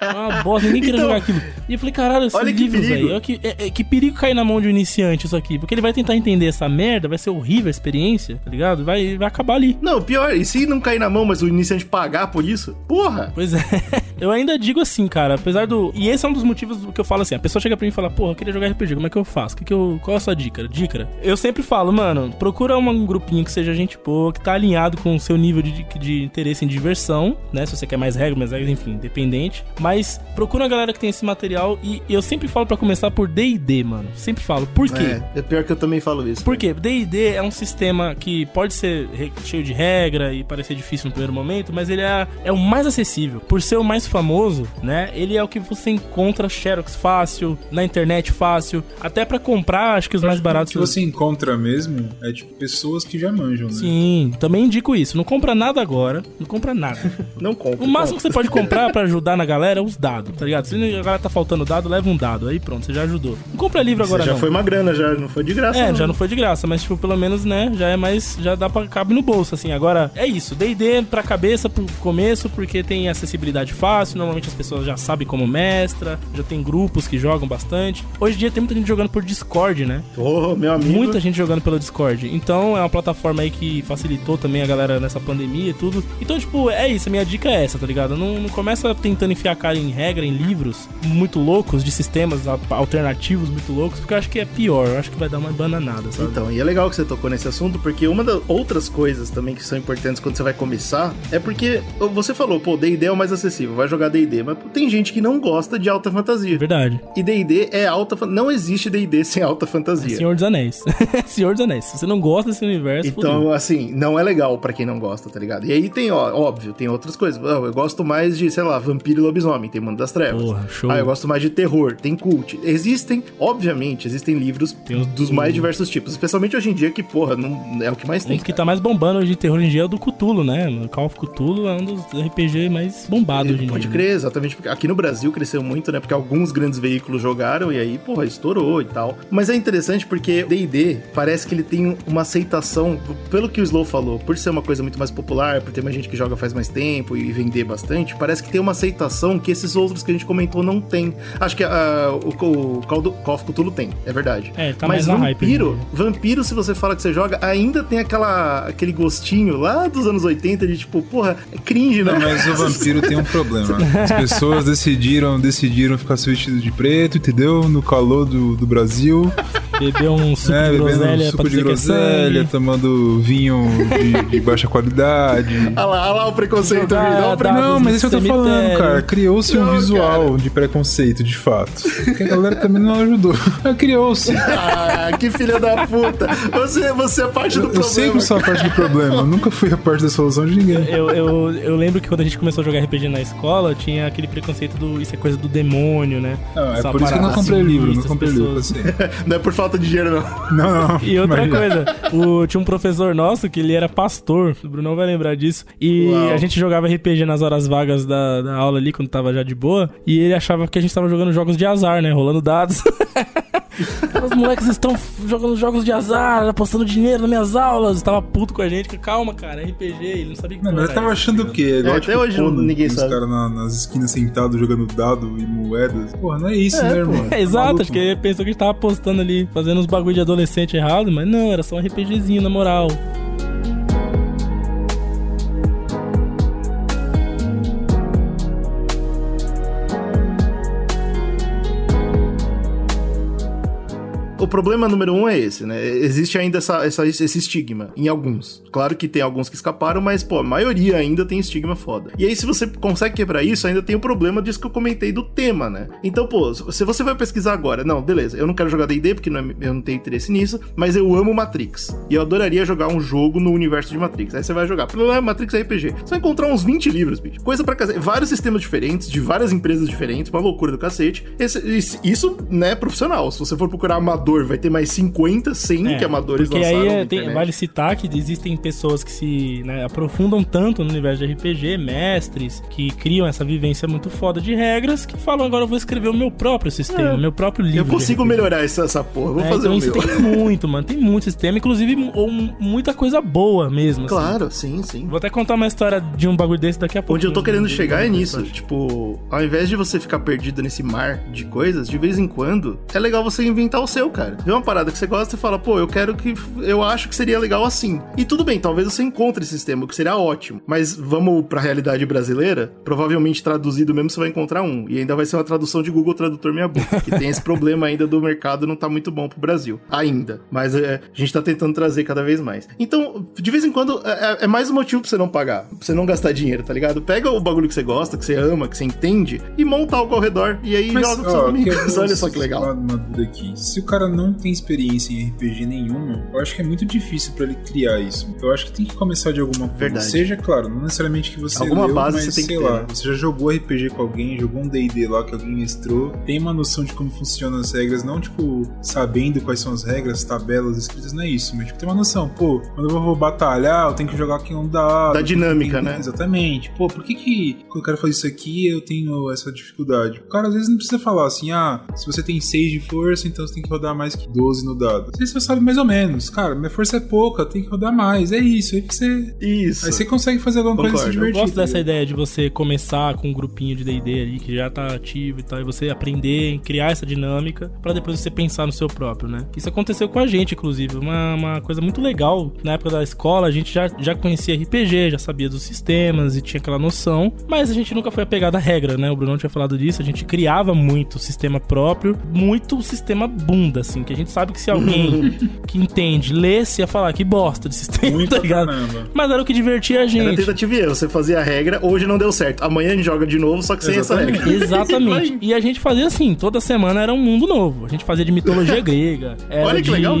Era uma bosta, ninguém queria Então, jogar aquilo. E eu falei, caralho, esse olha livro, velho. olha Que, é- é- que perigo cair na mão de um iniciante isso aqui. Porque ele vai tentar entender essa merda, vai ser horrível a experiência, tá ligado? Vai, vai acabar ali. Não, pior, e se não cair na mão, mas o iniciante pagar por isso? Porra! Pois é. Eu ainda digo assim, cara, apesar do. E esse é um dos motivos do que eu falo assim: a pessoa chega pra mim e fala, porra, eu queria jogar RPG, como é que eu faço? Que que eu... Qual é a sua dica? Dica? Eu sempre falo, mano, procura um grupinho que seja gente boa, que tá alinhado com o seu nível de, de interesse em diversão, né? Se você quer mais regras, mais regras, enfim, independente. Mas procura uma galera que tem esse material e eu sempre falo pra começar por DD, mano. Sempre falo. Por quê? É, é pior que eu também falo isso. Por quê? D&D é um sistema que pode ser cheio de regra e parecer difícil no primeiro momento, mas ele é, é o mais acessível. Por ser o mais famoso, né? Ele é o que você encontra Xerox fácil, na internet fácil, até pra comprar, acho que os mais O baratos... que você encontra mesmo é tipo pessoas que já manjam, né? Sim, também também indico isso. Não compra nada agora. Não compra nada. Não compra. O máximo que você pode comprar pra ajudar na galera é os dados, tá ligado? Se a galera tá faltando dado, leva um dado. Aí pronto, você já ajudou. Não compra livro agora, já não. foi uma grana, já não foi de graça. É, não. já não foi de graça, mas tipo, pelo menos, né, já é mais, já dá pra cabe no bolso, assim. Agora, é isso, D&D pra cabeça, pro começo, porque tem acessibilidade fácil, normalmente as pessoas já sabem como mestra, já tem grupos que jogam bastante. Hoje em dia tem muita gente jogando por Discord, né? Ô, meu amigo. Muita gente jogando pelo Discord. Então é uma plataforma aí que facilitou também a galera nessa pandemia e tudo. Então, tipo, é isso. A minha dica é essa, tá ligado? Não, não começa tentando enfiar a cara em regra, em livros muito loucos, de sistemas alternativos muito loucos, porque eu acho que é pior. Eu acho que vai dar uma bananada, sabe? Então, e é legal que você tocou nesse assunto, porque uma das outras coisas também que são importantes quando você vai começar é porque você falou, pô, D&D é o mais acessível, vai jogar D&D, mas tem gente que não gosta de alta fantasia. Verdade. E D&D é alta, não existe D&D sem alta fantasia. Senhor dos Anéis. Senhor dos Anéis. Se você não gosta desse universo, Então, fudeu. assim, não é legal pra quem não gosta, tá ligado? E aí tem, ó, óbvio, tem outras coisas. Eu gosto mais de, sei lá, vampiro e lobisomem, tem Mundo das Trevas. Porra, show. Ah, eu gosto mais de terror, tem cult. Existem, obviamente, existem livros Tem os- dos mais diversos tipos, especialmente hoje em dia que, porra, não é o que mais Um tem. dos que tá mais bombando hoje de terror em dia é o do Cthulhu, né? O Call of Cthulhu é um dos RPG mais bombados hoje em Pode dia. crer, exatamente. Porque aqui no Brasil cresceu muito, né? Porque alguns grandes veículos jogaram e aí, porra, estourou e tal. Mas é interessante porque D&D parece que ele tem uma aceitação, pelo que o Slow falou, por ser uma coisa muito mais popular, por ter mais gente que joga faz mais tempo e vender bastante, parece que tem uma aceitação que esses outros que a gente comentou não tem. Acho que ah, o, o Call of Cthulhu tem, é verdade. É, tá Mas mais na hype, vampiro, né? vampiro, se você fala que você joga, ainda tem aquela, aquele gostinho lá dos anos 80 de tipo, porra, é cringe, né? Não, mas o vampiro tem um problema. As pessoas decidiram, decidiram ficar se vestindo de preto, entendeu? No calor do, do Brasil. Beber um suco né? de groselha suco pra de que é groselha, sangue. tomando vinho de, de baixa qualidade. Olha lá, olha lá o preconceito, Jogar viu? Olha o pre- dados Não, mas isso eu tô cemitério. falando, cara. Criou-se um Não, visual de preconceito, de fato. Que a galera também não ajudou. Criou-se. Ah, que filha da puta. Você, você é parte do Eu problema. sempre sou a parte do problema. Eu nunca fui a parte da solução de ninguém. Eu, eu, eu lembro que quando a gente começou a jogar RPG na escola, tinha aquele preconceito do isso é coisa do demônio, né? Não, é Essa por isso que eu não parada comprei livro, não comprei livro, assim. Não é por falta de dinheiro, não. Não, não. E outra Imagina. coisa, o, tinha um professor nosso que ele era pastor, o Brunão vai lembrar disso, e Uau. a gente jogava RPG nas horas vagas da, da aula ali, quando tava já de boa, e ele achava que a gente tava jogando jogos de azar, né, rolando dados. Os moleques estão jogando jogos de azar, apostando dinheiro nas minhas aulas, tava puto com a gente, que calma, cara, é RPG, ele não sabia que Não, mas tava essa, achando tá o quê? Igual, É, até hoje Conan, ninguém Os sabe. caras na- nas esquinas sentados jogando dado e moedas. Porra, não é isso, né, irmão? É, exato, acho que ele pensou que a gente tava apostando ali, fazendo uns bagulho de adolescente errado, mas não, era só um RPGzinho, na moral. O problema número um é esse, né? Existe ainda essa, essa- esse estigma em alguns. Claro que tem alguns que escaparam, mas, pô, a maioria ainda tem estigma foda. E aí, se você consegue quebrar isso, ainda tem o problema disso que eu comentei do tema, né? Então, pô, se você vai pesquisar agora, não, beleza, eu não quero jogar D&D porque não é- eu não tenho interesse nisso, mas eu amo Matrix. E eu adoraria jogar um jogo no universo de Matrix. Aí você vai jogar, problema Matrix RPG. Você vai encontrar uns 20 livros, bicho. Coisa pra cacete. Vários sistemas diferentes, de várias empresas diferentes, uma loucura do cacete. Esse- isso, né, é profissional. Se você for procurar amador, vai ter mais 50, 100 que amadores Porque lançaram aí é, tem- vale citar que existem pessoas que se né, aprofundam tanto no universo de RPG, mestres, que criam essa vivência muito foda de regras, que falam agora eu vou escrever o meu próprio sistema, É. o meu próprio livro. Eu consigo melhorar essa, essa porra. Vou É, fazer então o meu. tem muito, mano. Tem muito sistema, inclusive ou muita coisa boa mesmo. assim. Claro, sim, sim. Vou até contar uma história de um bagulho desse daqui a pouco. Onde eu tô querendo chegar é não- nisso. Tipo, ao invés de você ficar perdido nesse mar de coisas, de vez em quando, é legal você inventar o seu, cara. Vê uma parada que você gosta e fala, pô, eu quero que. Eu acho que seria legal assim. E tudo bem, talvez você encontre esse sistema, o que seria ótimo. Mas vamos pra realidade brasileira, provavelmente traduzido mesmo você vai encontrar um. E ainda vai ser uma tradução de Google Tradutor Minha Boca, que tem esse problema ainda do mercado não tá muito bom pro Brasil. Ainda. Mas é, a gente tá tentando trazer cada vez mais. Então, de vez em quando, é, é mais um motivo pra você não pagar, pra você não gastar dinheiro, tá ligado? Pega o bagulho que você gosta, que você ama, que você entende, e monta algo ao redor. E aí Mas, joga com ó, seus que eu amigos. Olha só que legal. Uma dúvida aqui. Se o cara cara não tem experiência em RPG nenhuma, eu acho que é muito difícil pra ele criar isso. Eu acho que tem que começar de alguma coisa. Verdade. Seja, claro, não necessariamente que você Alguma leu, base mas, você tem sei que ter, lá, né? você já jogou RPG com alguém, jogou um D&D lá que alguém mestrou, tem uma noção de como funcionam as regras, não, tipo, sabendo quais são as regras, tabelas escritas, não é isso, mas, tipo, tem uma noção, pô, quando eu vou batalhar, eu tenho que jogar aqui um dado. Da dinâmica, né? Exatamente. Pô, por que que quando eu quero fazer isso aqui, eu tenho essa dificuldade? O cara às vezes não precisa falar assim, ah, se você tem 6 de força, então você tem que rodar mais que 12 no dado. Vezes você sabe mais ou menos. Cara, minha força é pouca, tem que rodar mais. É isso. Aí você, Isso. aí você consegue fazer alguma coisa e se Concordo. Eu gosto dessa tá ligado? ideia de você começar com um grupinho de D&D ali que já tá ativo e tal, e você aprender, criar essa dinâmica pra depois você pensar no seu próprio, né? Isso aconteceu com a gente, inclusive, uma, uma coisa muito legal. Na época da escola, a gente já, já conhecia RPG, já sabia dos sistemas e tinha aquela noção, mas a gente nunca foi apegado à regra, né? O Bruno tinha falado disso, a gente criava muito sistema próprio, muito sistema bunda, assim, que a gente sabe que se alguém que entende lesse ia falar que bosta de sistema, Muito tá ligado? caramba. Mas era o que divertia a Era gente. tentativa e erro. Você fazia a regra, hoje não deu certo. Amanhã a gente joga de novo, só que sem essa Exatamente. regra. Exatamente. E a gente fazia assim, toda semana era um mundo novo. A gente fazia de mitologia grega, era Olha que de legal.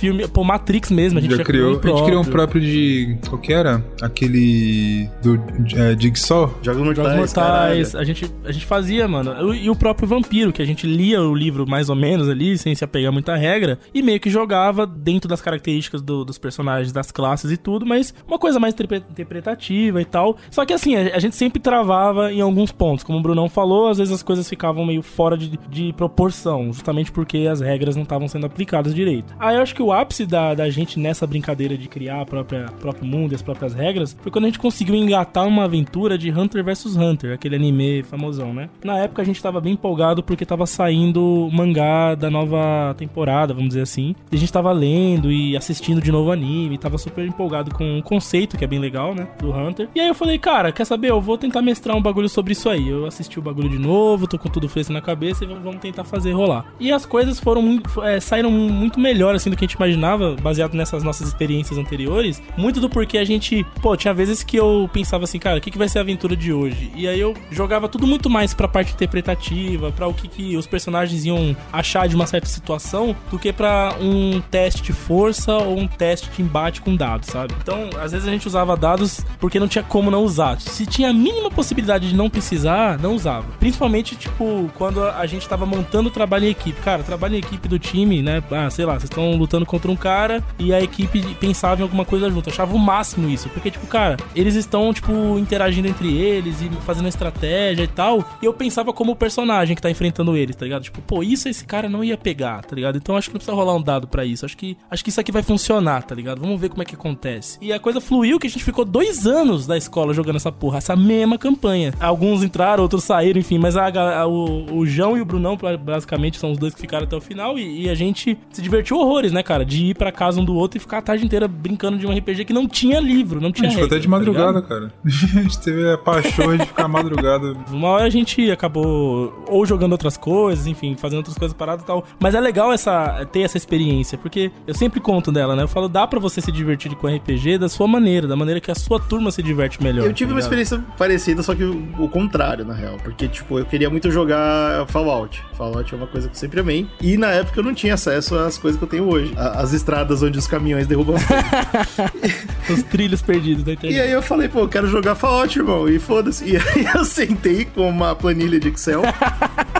filme, pô, Matrix mesmo, a gente Já criou, a gente criou um próprio de. Qual que era? Aquele. Do é, Jigsaw? Jogos mortais, Jogos Mortais, a gente, a gente fazia, mano. E o próprio Vampiro, que a gente lia o livro mais ou menos ali, sem se apegar muita regra, e meio que jogava dentro das características do- dos personagens, das classes e tudo, mas uma coisa mais interpre- interpretativa e tal. Só que assim, a, a gente sempre travava em alguns pontos. Como o Brunão falou, às vezes as coisas ficavam meio fora de, de proporção, justamente porque as regras não estavam sendo aplicadas direito. Aí eu acho que o ápice da, da gente nessa brincadeira de criar própria próprio mundo e as próprias regras foi quando a gente conseguiu engatar uma aventura de Hunter vs Hunter, aquele anime famosão, né? Na época a gente tava bem empolgado porque tava saindo o mangá da nova temporada, vamos dizer assim. E a gente tava lendo e assistindo de novo anime, tava super empolgado com o conceito, que é bem legal, né? Do Hunter. E aí eu falei, cara, quer saber? Eu vou tentar mestrar um bagulho sobre isso aí. Eu assisti o bagulho de novo, tô com tudo fresco na cabeça e vamos tentar fazer rolar. E as coisas foram é, saíram muito melhor assim do que a gente imaginava, baseado nessas nossas experiências anteriores. Muito do porquê a gente, pô, tinha vezes que eu pensava assim, cara, o que, que vai ser a aventura de hoje? E aí eu jogava tudo muito mais pra parte interpretativa, pra o que, que os personagens iam achar de uma certa situação, do que pra um teste de força ou um teste de embate com dados, sabe? Então, às vezes a gente usava dados porque não tinha como não usar. Se tinha a mínima possibilidade de não precisar, não usava. Principalmente, tipo, quando a gente tava montando o trabalho em equipe. Cara, trabalho em equipe do time, né? Ah, sei lá, vocês estão lutando contra um cara e a equipe pensava em alguma coisa junto. Achava o máximo isso. Porque, tipo, cara, eles estão, tipo, interagindo entre eles e fazendo estratégia e tal. E eu pensava como o personagem que tá enfrentando eles, tá ligado? Tipo, pô, isso esse cara não ia pegar, tá ligado? Então acho que não precisa rolar um dado pra isso. Acho que, acho que isso aqui vai funcionar, tá ligado? Vamos ver como é que acontece. E a coisa fluiu que a gente ficou dois anos da escola jogando essa porra, essa mesma campanha. Alguns entraram, outros saíram, enfim, mas a, a- o, o João e o Brunão, basicamente, são os dois que ficaram até o final. E, e a gente se divertiu horrores, né, cara? De ir pra casa um do outro e ficar a tarde inteira brincando de um RPG que não tinha livro, não A tinha gente foi regra, até de tá madrugada, cara. A gente teve a paixão de ficar madrugada. Uma hora a gente acabou ou jogando outras coisas, enfim, fazendo outras coisas paradas e tal. Mas é legal essa, ter essa experiência, porque eu sempre conto dela, né? Eu falo, dá pra você se divertir com RPG da sua maneira, da maneira que a sua turma se diverte melhor. Eu tive tá uma experiência parecida, só que o, contrário, na real. Porque, tipo, eu queria muito jogar Fallout. Fallout é uma coisa que eu sempre amei. E na época eu não tinha acesso às coisas que eu tenho hoje. As estradas onde os caminhões derrubam. Os trilhos perdidos da E internet. aí eu falei, pô, eu quero jogar Fallout, irmão. E foda-se. E aí eu sentei com uma planilha de Excel.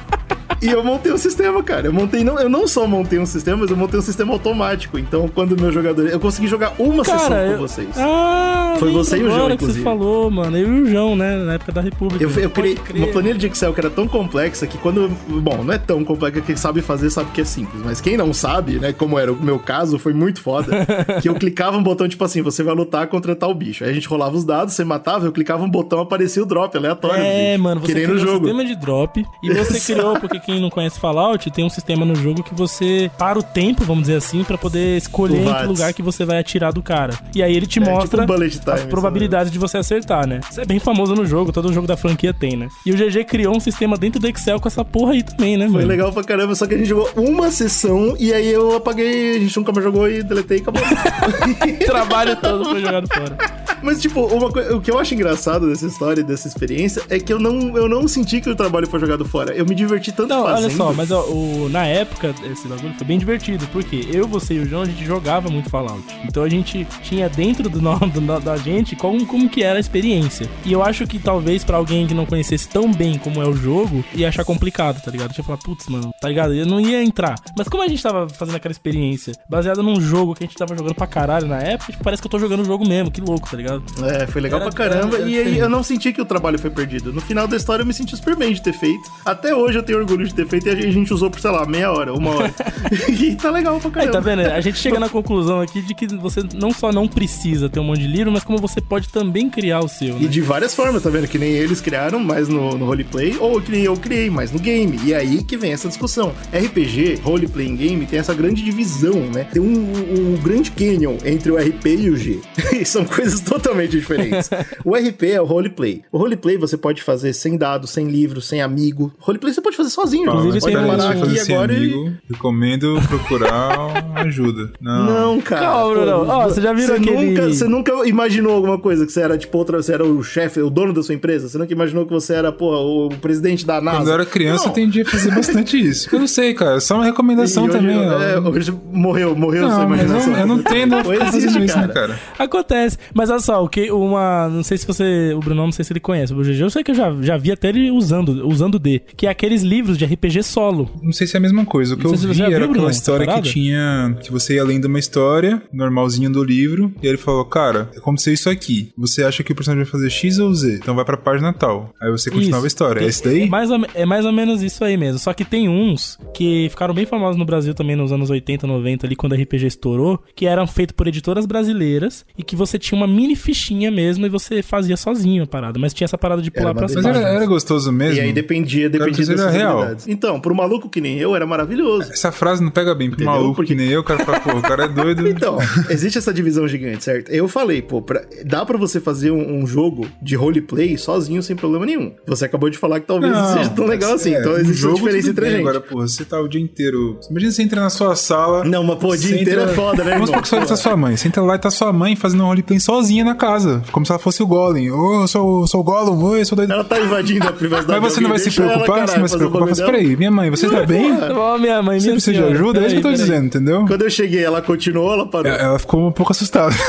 E eu montei um sistema, cara. Eu montei, não, eu não só montei um sistema, mas eu montei um sistema automático. Então, quando meu jogador. Eu consegui jogar uma sessão Cara, com eu- vocês. Ah, Foi você e o João, que você inclusive. falou, mano. Eu e o João, né? Na época da República. Eu, eu criei uma planilha de Excel que era tão complexa que quando. Bom, não é tão complexa, quem sabe fazer sabe que é simples. Mas quem não sabe, né, como era o meu caso, foi muito foda. que eu clicava um botão, tipo assim, você vai lutar contra tal bicho. Aí a gente rolava os dados, você matava, eu clicava um botão, aparecia o drop aleatório. É, mano, você criou um jogo. sistema de drop e você criou, porque quem não conhece Fallout, tem um sistema no jogo que você para o tempo, vamos dizer assim, pra poder escolher O em que lugar que você vai atirar do cara. E aí ele te É, mostra tipo um time, as probabilidades de você acertar, né? Isso é bem famoso no jogo, todo jogo da franquia tem, né? E o GG criou um sistema dentro do Excel com essa porra aí também, né, Foi mano? legal pra caramba, só que a gente jogou uma sessão e aí eu apaguei, a gente nunca mais jogou e deletei e acabou. O trabalho todo foi jogado fora. Mas, tipo, uma coisa, o que eu acho engraçado dessa história, dessa experiência, é que eu não, eu não senti que o trabalho foi jogado fora. Eu me diverti tanto Não, fazendo. olha só, mas ó, o, na época, esse bagulho foi bem divertido, porque eu, você e o João, a gente jogava muito Fallout. Então a gente tinha dentro do, no- do da gente como, como que era a experiência. E eu acho que talvez pra alguém que não conhecesse tão bem como é o jogo, ia achar complicado, tá ligado? Ia falar, putz, mano, tá ligado? Eu não ia entrar. Mas como a gente tava fazendo aquela experiência baseada num jogo que a gente tava jogando pra caralho na época, tipo, parece que eu tô jogando o jogo mesmo, que louco, tá ligado? É, foi legal Era- pra caramba. era- era e aí eu não senti que o trabalho foi perdido. No final da história eu me senti super bem de ter feito. Até hoje eu tenho orgulho de ter feito e a gente usou por, sei lá, meia hora, uma hora. e tá legal pra Aí, caramba. tá vendo? A gente chega na conclusão aqui de que você não só não precisa ter um monte de livro, mas como você pode também criar o seu, E né? de várias formas, tá vendo? Que nem eles criaram, mas no, no roleplay, ou que nem eu criei, mas no game. E aí que vem essa discussão. RPG, roleplay em game, tem essa grande divisão, né? Tem um, um grande canyon entre o RP e o G. E são coisas totalmente diferentes. o RP é o roleplay. O roleplay você pode fazer sem dados, sem livro, sem amigo. Roleplay você pode fazer sozinho. Inclusive, você pode parar fazer aqui sem agora e... amigo, recomendo procurar ajuda. Não. Não, cara. Calma, Bruno. Ó, você já viu você aquele- Nunca, você nunca imaginou alguma coisa que você era, tipo, outra, você era o chefe, o dono da sua empresa? Você nunca imaginou que você era, pô, o presidente da NASA? Quando eu era criança, eu Não. tendia a fazer bastante isso. Eu não sei, cara. Só uma recomendação E hoje, também. é, hoje morreu, morreu sua Não, mas imaginação. eu, eu não tendo a Não ficar fazendo isso, né, cara? Acontece. Mas olha só, o que uma. Não sei se você. O Bruno, não sei se ele conhece. O GG, eu sei que eu já, já vi até ele usando, usando D. Que é aqueles livros de RPG solo. Não sei se é a mesma coisa. O que Não eu vi já era viu, aquela Bruno, história que tinha. Que você ia lendo uma história, normalzinho do livro, e ele falou: Cara, aconteceu isso aqui. Você acha que o personagem vai fazer X ou Z? Então vai pra página tal. Aí você continuava a história. É esse daí? É mais, ou, é mais ou menos isso aí mesmo. Só que tem uns que ficaram bem famosos no Brasil também nos anos 80, 90, ali quando a RPG estourou, que eram feitos por editoras brasileiras e que você tinha uma mini fichinha mesmo e você fazia sozinho a parada. Mas tinha essa parada de pular uma pras Mas era, era gostoso mesmo. E aí dependia, dependia das habilidades. Então, pro maluco que nem eu, era maravilhoso. Essa frase não pega bem pro Entendeu? maluco Porque- que nem eu, o cara fala, pô, o cara é doido. Então, existe essa divisão gigante, certo? Eu falei, pô, pra- dá pra você fazer um, um jogo de roleplay sozinho sem problema nenhum. Você acabou de falar que talvez não, seja tão legal assim. é, então no existe jogo, uma diferença entre a gente. Agora, porra, você tá o dia inteiro. Imagina você entra na sua sala. Não, mas, pô, o dia inteiro é foda, né, Vamos supor que você Pô. tá sua mãe. Você entra lá e tá sua mãe fazendo um roleplay sozinha na casa. Como se ela fosse o Golem. Ô, eu sou, sou o Gollum, oi, eu sou doido. Ela tá invadindo a privacidade. Mas você não vai se deixa ela, preocupar? você não vai caralho, se preocupar? Mas peraí, minha mãe, você tá bem? Ó, minha mãe, Você minha precisa de ajuda? É isso que eu tô peraí, peraí. dizendo, entendeu? Quando eu cheguei, ela continuou, ela parou. Ela ficou um pouco assustada.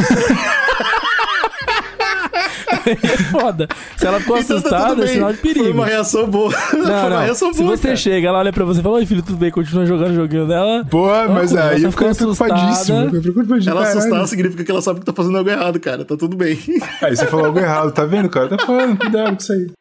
Foda. Se ela ficou Então tá assustada, é sinal de perigo. Foi uma reação boa. Foi Não, uma não. reação Se boa, você cara. chega, ela olha pra você e fala, oi filho, tudo bem, continua jogando o joguinho dela. Boa, mas Ó, aí eu. Fiquei preocupadíssimo. Ela caralho. assustar significa que ela sabe que tá fazendo algo errado, cara. Tá tudo bem. Aí você falou algo errado, tá vendo, cara? Tá falando, cuidado com isso aí.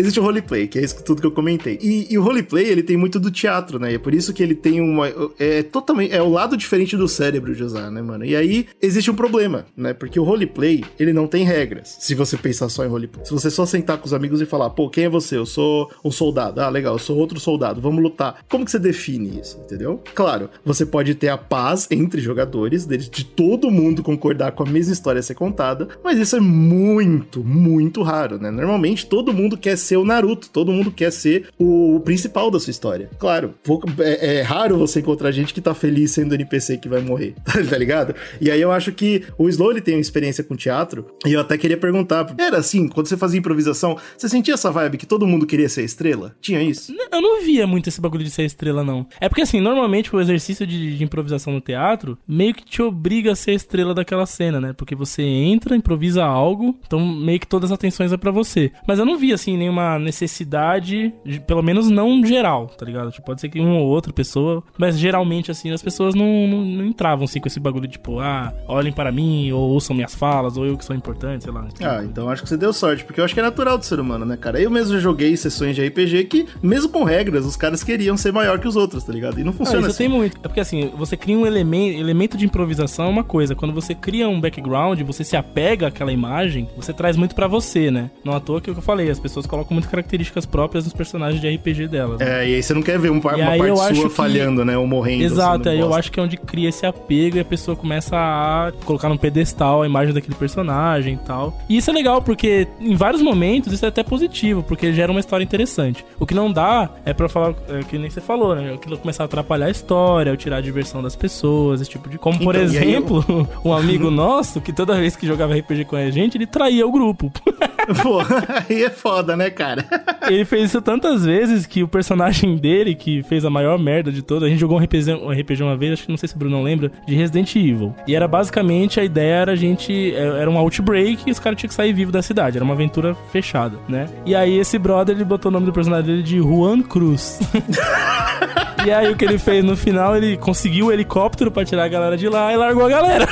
Existe o roleplay, que é isso tudo que eu comentei. E, e o roleplay, ele tem muito do teatro, né? E é por isso que ele tem uma. É totalmente. É o lado diferente do cérebro de usar, né, mano? E aí existe um problema, né? Porque o roleplay, ele não tem regras. Se você pensar só em roleplay. Se você só sentar com os amigos e falar, pô, quem é você? Eu sou um soldado. Ah, legal, eu sou outro soldado. Vamos lutar. Como que você define isso, entendeu? Claro, você pode ter a paz entre jogadores, deles, de todo mundo concordar com a mesma história a ser contada, mas isso é muito, muito raro, né? Normalmente todo mundo quer ser o Naruto, todo mundo quer ser o, principal da sua história. Claro, pouco- é, é raro você encontrar gente que tá feliz sendo NPC que vai morrer, tá ligado? E aí eu acho que o Slow ele tem uma experiência com teatro, e eu até queria perguntar, era assim, quando você fazia improvisação, você sentia essa vibe que todo mundo queria ser estrela? Tinha isso? Eu não via muito esse bagulho de ser estrela, não. É porque, assim, normalmente o exercício de, de improvisação no teatro meio que te obriga a ser estrela daquela cena, né? Porque você entra, improvisa algo, então meio que todas as atenções é pra você. Mas eu não vi, assim, nenhuma necessidade, de- pelo menos não geral, tá ligado? Tipo, pode ser que uma ou outra pessoa, mas geralmente, assim, as pessoas não, não, não entravam, assim, com esse bagulho, tipo, ah, olhem para mim, ou ouçam minhas falas, ou eu que sou importante, sei lá. Ah, então acho que você deu sorte, porque eu acho que é natural do ser humano, né, cara? Eu mesmo joguei sessões de RPG que, mesmo com regras, os caras queriam ser maior que os outros, tá ligado? E não Ah, funciona isso assim. tem muito. É porque assim, você cria um elemento, elemento de improvisação é uma coisa. Quando você cria um background, você se apega àquela imagem, você traz muito pra você, né? Não à toa que é que eu falei, as pessoas colocam colocam muitas características próprias nos personagens de RPG delas. né? É, e aí você não quer ver um uma parte eu sua que- falhando, né? Ou morrendo. Exato, sendo aí eu bosta. acho que é onde cria esse apego e a pessoa começa a colocar num pedestal a imagem daquele personagem e tal. E isso é legal porque em vários momentos isso é até positivo, porque gera uma história interessante. O que não dá é pra falar, é, que nem você falou, né? Aquilo começar a atrapalhar a história, ou tirar a diversão das pessoas, esse tipo de. Como, por Então, e aí eu- exemplo, um amigo nosso que toda vez que jogava RPG com a gente, ele traía o grupo. Pô, aí é foda, né, cara? Ele fez isso tantas vezes que o personagem dele, que fez a maior merda de todas, a gente jogou um RPG, um RPG uma vez, acho que não sei se o Bruno lembra, de Resident Evil. E era basicamente a ideia era a gente. é, Era um outbreak e os caras tinham que sair vivo da cidade. Era uma aventura fechada, né? E aí esse brother ele botou o nome do personagem dele de Juan Cruz. E aí o que ele fez no final, ele conseguiu o helicóptero pra tirar a galera de lá e largou a galera.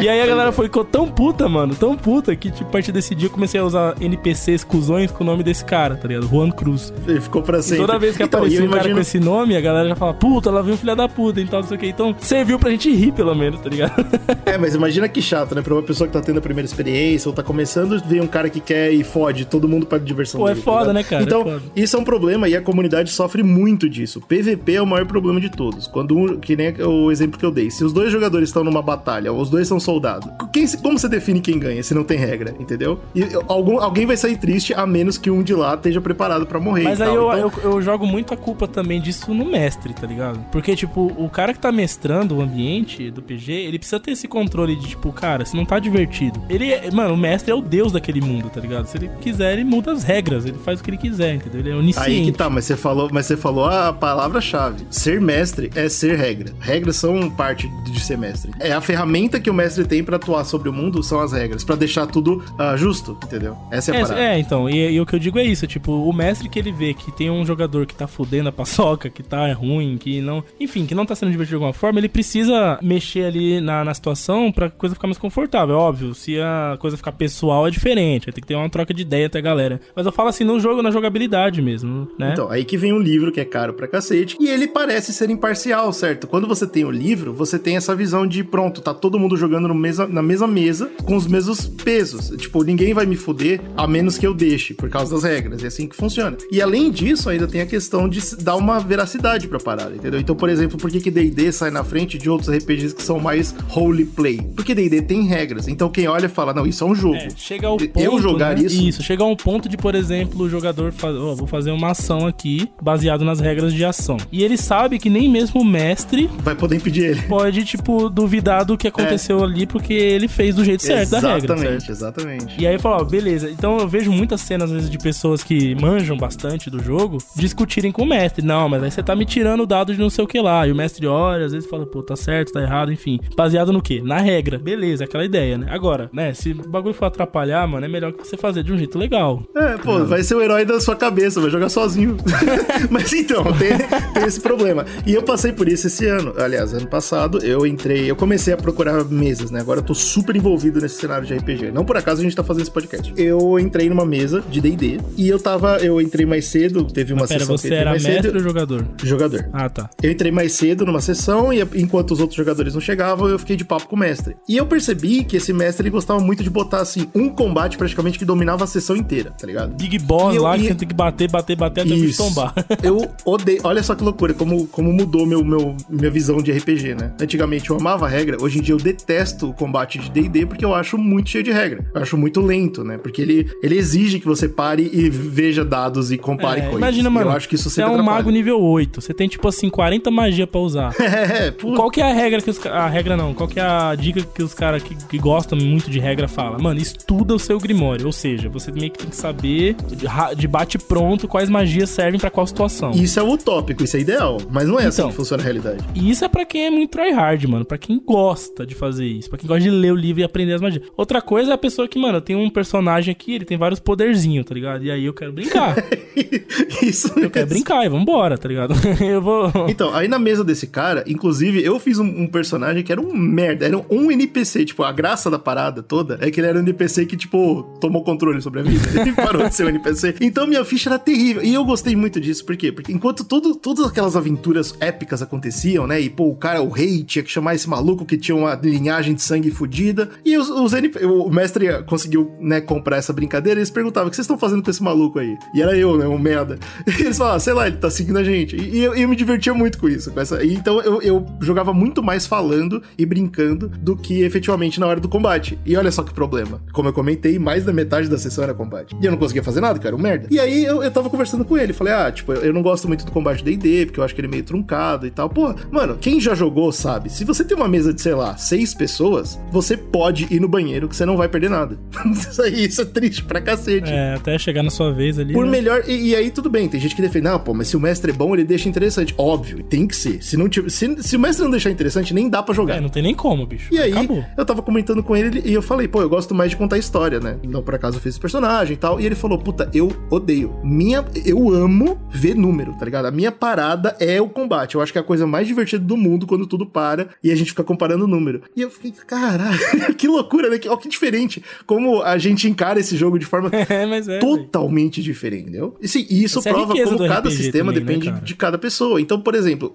e aí a galera foi, ficou tão puta, mano, tão puta, que tipo, a partir desse dia eu comecei a usar NPCs cuzões com o nome desse cara, tá ligado? Juan Cruz. Ele ficou pra E sempre. toda vez que Então, aparecia e um cara com esse nome, a galera já fala, puta, lá veio um filho da puta e tal, não sei o que. Então serviu pra gente rir, pelo menos, tá ligado? É, mas imagina que chato, né? Pra uma pessoa que tá tendo a primeira experiência ou tá começando, ver um cara que quer e fode todo mundo pra diversão Pô, é dele, foda, ligado? né, cara? É Então, foda. isso é um problema e a comunidade sofre muito disso. PVP é o maior problema de todos. Quando, um- que nem o exemplo que eu dei, se os dois jogadores estão numa batalha, os dois são soldados, quem, como você define quem ganha se não tem regra, entendeu? E algum, alguém vai sair triste a menos que um de lá esteja preparado pra morrer. Mas aí eu, Então, eu, eu jogo muito a culpa também disso no mestre, tá ligado? Porque, tipo, o cara que tá mestrando o ambiente do PG, ele precisa ter esse controle de, tipo, cara, se não tá divertido. Ele, é- mano, o mestre é o deus daquele mundo, tá ligado? Se ele quiser, ele muda as regras, ele faz o que ele quiser, entendeu? Ele é onisciente. Aí que tá, mas você falou, mas você falou a palavra-chave. Ser mestre é ser regra. Regras são parte de ser mestre. É a ferramenta que o mestre tem pra atuar sobre o mundo são as regras, Pra deixar tudo ah, justo, entendeu? Essa é a parada. É, é, então, e, e o que eu digo é isso, tipo, o mestre que ele vê que tem um jogador que tá fudendo a paçoca, que tá ruim, que não, enfim, que não tá sendo divertido de alguma forma, ele precisa mexer ali na, na situação pra coisa ficar mais confortável, é óbvio, se a coisa ficar pessoal é diferente, vai ter que ter uma troca de ideia até a galera. Mas eu falo assim, no jogo, na jogabilidade mesmo, né? Então, aí que vem um livro que é caro pra cacete, e ele parece ser imparcial, certo? Quando você tem o livro, você tem essa visão de, pronto, tá todo mundo jogando mesa, na mesma mesa, com os mesmos pesos. Tipo, ninguém vai me fuder, a menos que eu deixe, por causa das regras. É assim que funciona. E além disso, ainda tem a questão de dar uma veracidade pra parada, entendeu? Então, por exemplo, por que que D&D sai na frente de outros RPGs que são mais roleplay? Porque D&D tem regras. Então, quem olha fala, não, isso é um jogo. É, chega ao Eu ponto. jogar né? isso- chega a um ponto de, por exemplo, o jogador faz, ó, vou fazer uma ação aqui baseado nas regras de ação. E ele sabe que nem mesmo o mestre Vai poder impedir ele. pode, tipo, duvidar do que aconteceu ali porque ele fez do jeito certo da regra, exatamente, exatamente. E aí fala, ó, beleza. Então eu vejo muitas cenas, às vezes, de pessoas que manjam bastante do jogo discutirem com o mestre. Não, mas aí você tá me tirando o dado de não sei o que lá. E o mestre olha, às vezes fala, pô, tá certo, tá errado, enfim. Baseado no quê? Na regra. Beleza, aquela ideia, né? Agora, né, se o bagulho for atrapalhar, mano, é melhor que você fazer de um jeito legal. É, pô, vai ser o herói da sua cabeça, vai jogar sozinho. Mas então, tem, tem esse problema. E eu passei por isso esse ano. Aliás, ano passado eu entrei, eu comecei a procurar mesas, né? Agora eu tô super envolvido nesse cenário de RPG. Não por acaso a gente tá fazendo esse podcast. Eu entrei numa mesa de D&D e eu tava, eu entrei mais cedo, teve uma Pera, sessão que você era mais mestre cedo. ou jogador? Jogador. Ah, tá. Eu entrei mais cedo numa sessão e enquanto os outros jogadores não chegavam, eu fiquei de papo com o mestre. E eu percebi que esse mestre ele gostava muito de botar assim um combate praticamente que dominava a sessão inteira, tá ligado? Big Boss eu- lá, que e- você tem que bater, bater, bater até o tombar. Eu odeio. Olha só que loucura, como, como mudou meu, meu, minha visão de RPG, né? Antigamente eu amava a regra, hoje em dia eu detesto o combate de DD porque eu acho muito cheio de regra. Eu acho muito lento, né? Porque ele, ele exige que você pare e veja dados e compare É, coisas. imagina, mano. Eu acho que isso você é um atrapalha. mago nível 8. Você tem, tipo assim, 40 magia pra usar. É. Qual que é a regra que os A regra não. Qual que é a dica que os caras que, que gostam muito de regra falam? Mano, estuda o seu grimório. Ou seja, você meio que tem que saber de, de bate pronto quais magias servem pra qual situação. Isso é utópico, isso é ideal. Mas não é assim Então. que funciona a realidade. E isso é pra quem é muito tryhard, mano. Pra quem gosta de fazer isso. Pra quem gosta de ler o livro e aprender as magias. Outra coisa é a pessoa que, mano, tem um personagem aqui, ele tem vários poderzinhos, tá ligado? E aí eu quero brincar. isso eu quero brincar e vambora, tá ligado? eu vou. Então, aí na mesa desse cara, inclusive, eu fiz um, um personagem que era um merda, era um NPC. Tipo, a graça da parada toda é que ele era um NPC que, tipo, tomou controle sobre a vida. Ele parou de ser um NPC. Então minha ficha era terrível. E eu gostei muito disso, por quê? Porque enquanto tudo, todas aquelas aventuras épicas aconteciam, né? E, pô, o cara, o rei, tinha que chamar esse malucos que tinham uma linhagem de sangue fodida. E os, os NP o mestre conseguiu, né, comprar essa brincadeira e eles perguntavam: o que vocês estão fazendo com esse maluco aí? E era eu, né, um merda. E eles falavam, sei lá, ele tá seguindo a gente. E, e eu, eu, me divertia muito com isso. Com essa... então eu, eu jogava muito mais falando e brincando do que efetivamente na hora do combate. E olha só que problema. Como eu comentei, mais da metade da sessão era combate. E eu não conseguia fazer nada, cara, um merda. E aí eu, eu tava conversando com ele. Falei, ah, tipo, eu não gosto muito do combate DD, porque eu acho que ele é meio truncado e tal. Pô, mano, quem já jogou sabe. Se você tem uma mesa de, sei lá, seis pessoas, você pode ir no banheiro que você não vai perder nada. isso aí, isso é triste pra cacete. É, até chegar na sua vez ali. Por né? melhor. E, e, aí tudo bem, tem gente que defende, não, pô, mas se o mestre é bom, ele deixa interessante. Óbvio, tem que ser. Se, não, se, se o mestre não deixar interessante, nem dá pra jogar. É, não tem nem como, bicho. E aí, Acabou. eu tava comentando com ele e eu falei, pô, eu gosto mais de contar história, né? Não por acaso eu fiz esse personagem e tal. E ele falou, puta, eu odeio. Minha. Eu amo ver número, tá ligado? A minha parada é o combate. Eu acho que é a coisa mais divertida do mundo quando tudo para e a gente fica comparando o número. E eu fiquei, caralho, que loucura, né? Ó, que diferente. Como a gente encara esse jogo de forma é, é, totalmente véio. diferente, entendeu? E sim, isso Essa é prova como cada RPG sistema também, né, depende né, de cada pessoa. Então, por exemplo,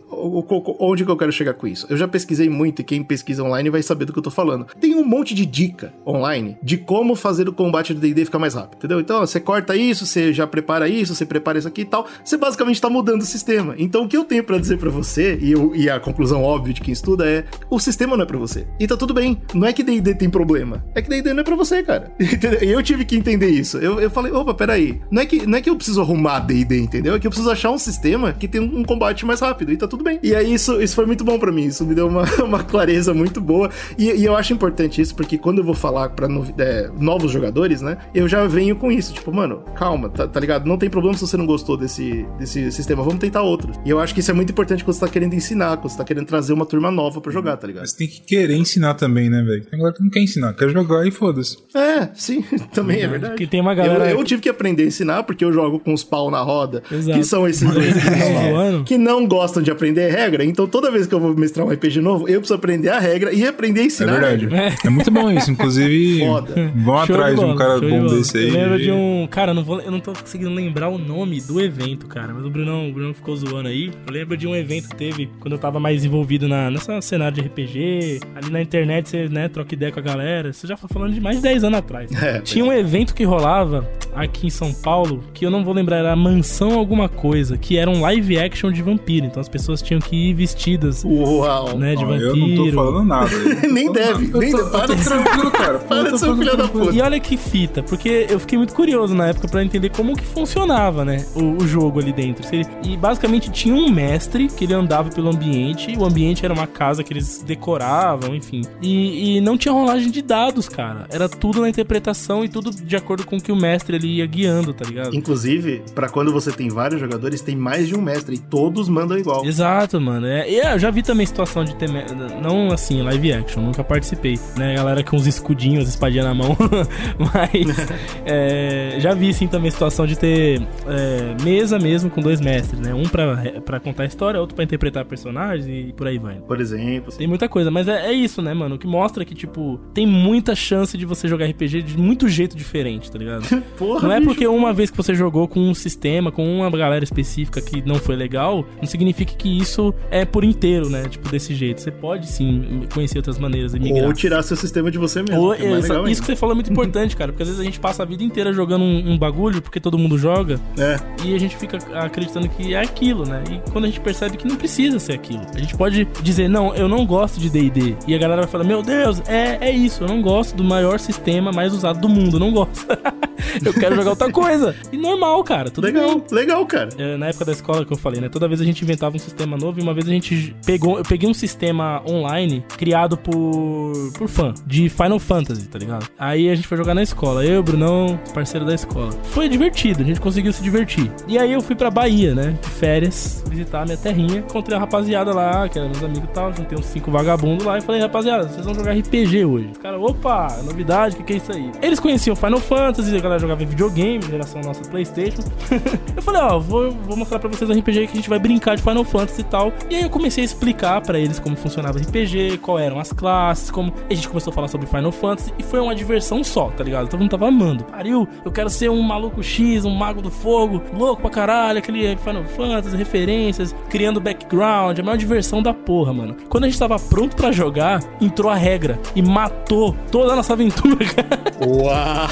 onde que eu quero chegar com isso? Eu já pesquisei muito e quem pesquisa online vai saber do que eu tô falando. Tem um monte de dica online de como fazer o combate do D&D ficar mais rápido, entendeu? Então, você corta isso, você já prepara isso, você prepara isso aqui e tal. Você basicamente tá mudando o sistema. Então, o que eu tenho para dizer para você, e, eu, e, a conclusão óbvia de quem estuda é, o sistema não é para você. E tá tudo bem. Não é que D&D tem problema. É que D&D não é pra você, cara. E eu tive que entender isso. Eu, eu falei, opa, peraí. Não é, que, não é que eu preciso arrumar D&D, entendeu? É que eu preciso achar um sistema que tem um combate mais rápido. E tá tudo bem. E aí, isso, isso foi muito bom para mim. Isso me deu uma, uma clareza muito boa. E, e eu acho importante isso, porque quando eu vou falar pra no, é, novos jogadores, né? Eu já venho com isso. Tipo, mano, calma, tá, tá, ligado? Não tem problema se você não gostou desse, desse sistema. Vamos tentar outro. E eu acho que isso é muito importante quando você tá querendo ensinar, quando você tá querendo trazer uma turma nova pra jogar, tá ligado? Mas tem que querer ensinar também, né, velho? Tem galera que não quer ensinar, quer jogar e foda-se. É, sim, também é verdade. Que tem uma galera. Eu, eu, tive que aprender a ensinar porque eu jogo com os pau na roda, Exato. que são esses dois que não gostam de aprender regra. Então toda vez que eu vou mestrar um RPG novo, eu preciso aprender a regra e aprender a ensinar. É verdade. É, é muito bom isso. Inclusive, vão atrás de, de um cara bom de desse aí. Eu lembro de um. Cara, eu não, vou, eu não tô conseguindo lembrar o nome do evento, cara. Mas o Brunão, o Brunão ficou zoando aí. Eu lembro de um evento que teve quando eu tava mais envolvido na, nessa cenário de RPG. Ali na internet, você, né, troca ideia com a galera. Você já foi falando de mais de 10 anos atrás. É, Tinha um evento que rolava aqui em São Paulo, que eu não vou lembrar, era Mansão Alguma Coisa, que era um live action de vampiro. Então as pessoas tinham que ir vestidas. Uau! Né, de oh, vampiro. Eu não tô falando nada. nem deve, nem deve. Para de tranquilo, cara. Para de ser um filho da puta. E olha que fita, porque eu fiquei muito curioso na época para entender como que funcionava, né, o, o jogo ali dentro. E basicamente tinha um mestre que ele andava pelo ambiente, o ambiente era uma casa que eles decoravam, enfim. E, e não tinha rolagem de dados, cara. Era tudo na interpretação e tudo de acordo com o que o mestre ali ia guiando, tá ligado? Inclusive, para quando você tem vários jogadores, tem mais de um mestre e todos mandam igual. Exato, mano. É, e eu já vi também situação de ter. Não assim, live action, nunca participei. Né, galera com os escudinhos, espadinha na mão. Mas é, já vi sim também situação de ter é, mesa mesmo com dois mestres, né? Um pra, pra contar a história, outro pra interpretar personagens e por aí vai. Por exemplo. Tem muita coisa, mas é, é isso, né, mano? O que mostra que, tipo, tem muita chance de você jogar RPG de muito jeito diferente, tá ligado? Porra, não é porque uma vez que você jogou com um sistema, com uma galera específica que não foi legal, não significa que isso é por inteiro, né? Tipo, desse jeito. Você pode sim conhecer outras maneiras e migrar. Ou tirar seu sistema de você mesmo. Ou, é essa, isso que você falou é muito importante, cara, porque às vezes a gente passa a vida inteira jogando um, um, bagulho porque todo mundo joga. É. E a gente fica acreditando que é aquilo, né? E quando a gente percebe que não precisa ser aquilo. A gente pode dizer, não, eu não gosto de DD. E a galera vai falar, meu Deus, é, é isso, eu não gosto do maior sistema mais usado do mundo, eu não gosto. eu quero jogar outra coisa. E normal, cara. Tudo legal, bem. legal, cara. É, na época da escola que eu falei, né? Toda vez a gente inventava um sistema novo e uma vez a gente pegou. Eu peguei um sistema online criado por, por fã de Final Fantasy, tá ligado? Aí a gente foi jogar na escola. Eu, Brunão, parceiro da escola. Foi divertido, a gente conseguiu se divertir. E aí eu fui pra Bahia, né? De férias, visitar a minha terrinha. Encontrei a rapaziada lá, que eram meus amigos e tal. Juntei uns cinco vagabundos lá e falei, rapaziada, vocês vão jogar RPG hoje. Os caras, opa, novidade, o que, que é isso aí? Eles conheciam Final Fantasy, galera jogava videogame, geração nossa Playstation. eu falei, ó, vou, vou mostrar pra vocês um RPG que a gente vai brincar de Final Fantasy e tal. E aí eu comecei a explicar pra eles como funcionava o RPG, qual eram as classes, como... E a gente começou a falar sobre Final Fantasy e foi uma diversão só, tá ligado? Todo mundo tava amando. Pariu, eu quero ser um maluco X, um mago do fogo, louco pra caralho, aquele Final Fantasy, referências, criando background, a maior diversão da porra, mano. Quando a gente tava pronto pra jogar, entrou a regra e matou toda a nossa aventura, cara. Uau!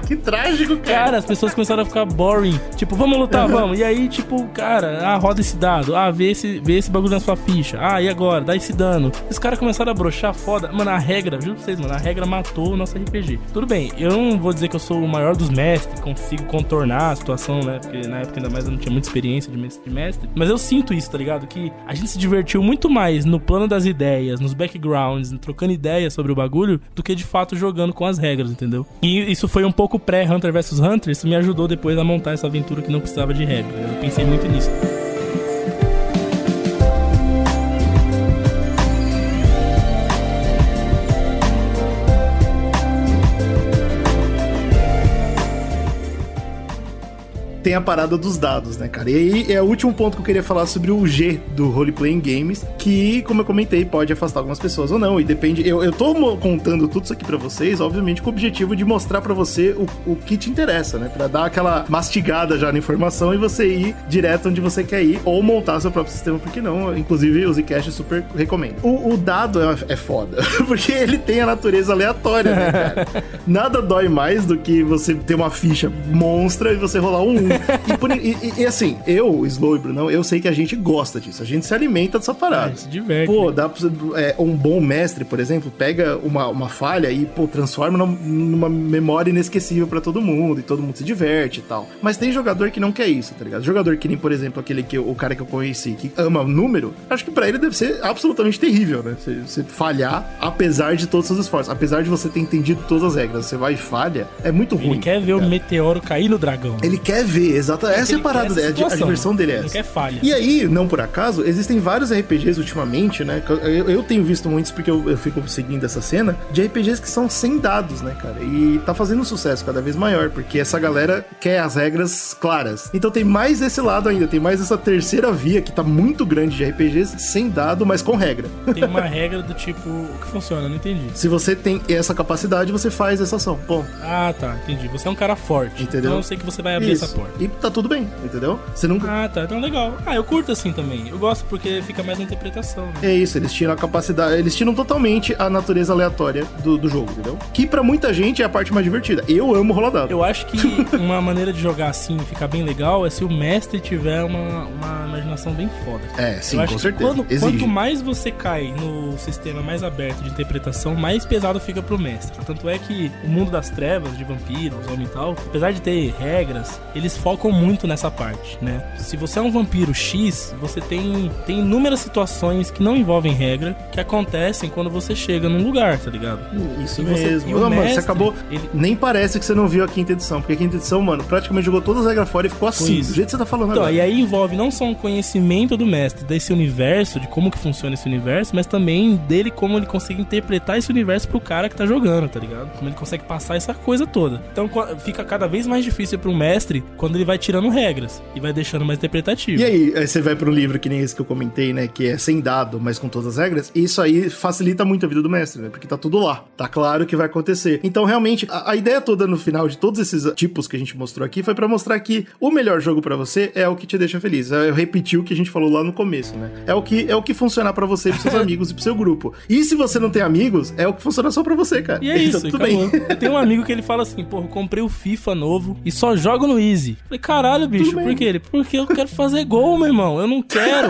que trágico, cara. Cara, as pessoas começaram a ficar boring. Tipo, vamos lutar, vamos. E aí, tipo, cara, ah, roda esse dado. Ah, vê esse, vê esse bagulho na sua ficha. Ah, e agora? Dá esse dano. Os caras começaram a broxar foda. Mano, a regra, juro pra vocês, mano, a regra matou o nosso RPG. Tudo bem, eu não vou dizer que eu sou o maior dos mestres, consigo contornar a situação, né? Porque na época ainda mais eu não tinha muita experiência de mestre de mestre. Mas eu sinto isso, tá ligado? Que a gente se divertiu muito mais no plano das ideias, nos backgrounds, trocando ideias sobre o bagulho, do que de fato jogando com as regras, entendeu? E isso foi um pouco pré-Hunter vs Hunter, isso me ajudou depois a montar essa aventura que não precisava de regra. Eu pensei muito nisso. Tem a parada dos dados, né, cara? E aí é o último ponto que eu queria falar sobre o G do Role Playing Games, que, como eu comentei, pode afastar algumas pessoas ou não, e depende. Eu, eu tô contando tudo isso aqui pra vocês, obviamente, com o objetivo de mostrar pra você o, o que te interessa, né? Pra dar aquela mastigada já na informação e você ir direto onde você quer ir, ou montar seu próprio sistema, porque não? Inclusive, o Zcash super recomendo. O, o dado é, é foda, porque ele tem a natureza aleatória, né, cara? Nada dói mais do que você ter uma ficha monstra e você rolar um 1. E, por- e- e- assim, eu, Slow e Brunão, eu sei que a gente gosta disso. A gente se alimenta dessa A parada. gente se diverte. Pô, né? dá pra é, um bom mestre, por exemplo, pega uma, uma falha e, pô, transforma num- numa memória inesquecível pra todo mundo e todo mundo se diverte e tal. Mas tem jogador que não quer isso, tá ligado? Jogador que nem, por exemplo, aquele que o cara que eu conheci que ama número, acho que pra ele deve ser absolutamente terrível, né? Você, você falhar, apesar de todos os seus esforços, apesar de você ter entendido todas as regras, você vai e falha, é muito ruim. Ele quer ver o meteoro cair no dragão. Ele quer ver, exato. Essa é a Ele parada, é, a di- a situação. diversão dele é Ele essa. quer falha. E aí, não por acaso, existem vários RPGs ultimamente, né? Eu, eu tenho visto muitos porque eu, eu fico seguindo essa cena, de RPGs que são sem dados, né, cara? E tá fazendo um sucesso cada vez maior, porque essa galera quer as regras claras. Então tem mais esse lado ainda, tem mais essa terceira via que tá muito grande de RPGs sem dado, mas com regra. Tem uma regra do tipo. O que funciona? Não entendi. Se você tem essa capacidade, você faz essa ação. Bom, Ah, tá, entendi. Você é um cara forte. Entendeu? Então eu sei que você vai abrir isso. essa porta. E tá tudo bem, entendeu? Você nunca. Ah, tá. Então legal. Ah, eu curto assim também. Eu gosto porque fica mais na interpretação, né? É isso, eles tiram a capacidade, eles tiram totalmente a natureza aleatória do, do jogo, entendeu? Que pra muita gente é a parte mais divertida. Eu amo rolar dado. Eu acho que uma maneira de jogar assim e ficar bem legal é se o mestre tiver uma, uma imaginação bem foda. É, sim, eu acho com que certeza. quando- quanto mais você cai no sistema mais aberto de interpretação, mais pesado fica pro mestre. Tanto é que o mundo das trevas, de vampiros, homem e tal, apesar de ter regras, eles focam muito nessa parte, né? Se você é um vampiro X, você tem, tem inúmeras situações que não envolvem regra que acontecem quando você chega num lugar, tá ligado? Isso E você- mesmo. o Não, mano, você mestre, acabou. ele- Nem parece que você não viu a quinta edição, porque a quinta edição, mano, praticamente jogou todas as regras fora e ficou assim, do jeito que você tá falando Então, agora. e aí envolve não só um conhecimento do mestre desse universo, de como que funciona esse universo, mas também dele como ele consegue interpretar esse universo pro cara que tá jogando, tá ligado? Como ele consegue passar essa coisa toda. Então fica cada vez mais difícil pro mestre quando ele vai tirando regras e vai deixando mais interpretativo. E aí, aí você vai pra um livro que nem esse que eu comentei, né? Que é sem dado, mas com todas as regras. Isso aí facilita muito a vida do mestre, né? Porque tá tudo lá. Tá claro o que vai acontecer. Então, realmente, a, a ideia toda no final de todos esses tipos que a gente mostrou aqui foi pra mostrar que o melhor jogo pra você é o que te deixa feliz. Eu repeti o que a gente falou lá no começo, né? É o que, é o que funcionar pra você, pros seus amigos e pro seu grupo. E se você não tem amigos, é o que funciona só pra você, cara. E é isso, Então, tudo acabou. bem. Eu tenho um amigo que ele fala assim, porra, eu comprei o FIFA novo e só jogo no Easy. Falei, caralho, bicho, por quê? Ele, porque eu quero fazer gol, meu irmão. Eu não quero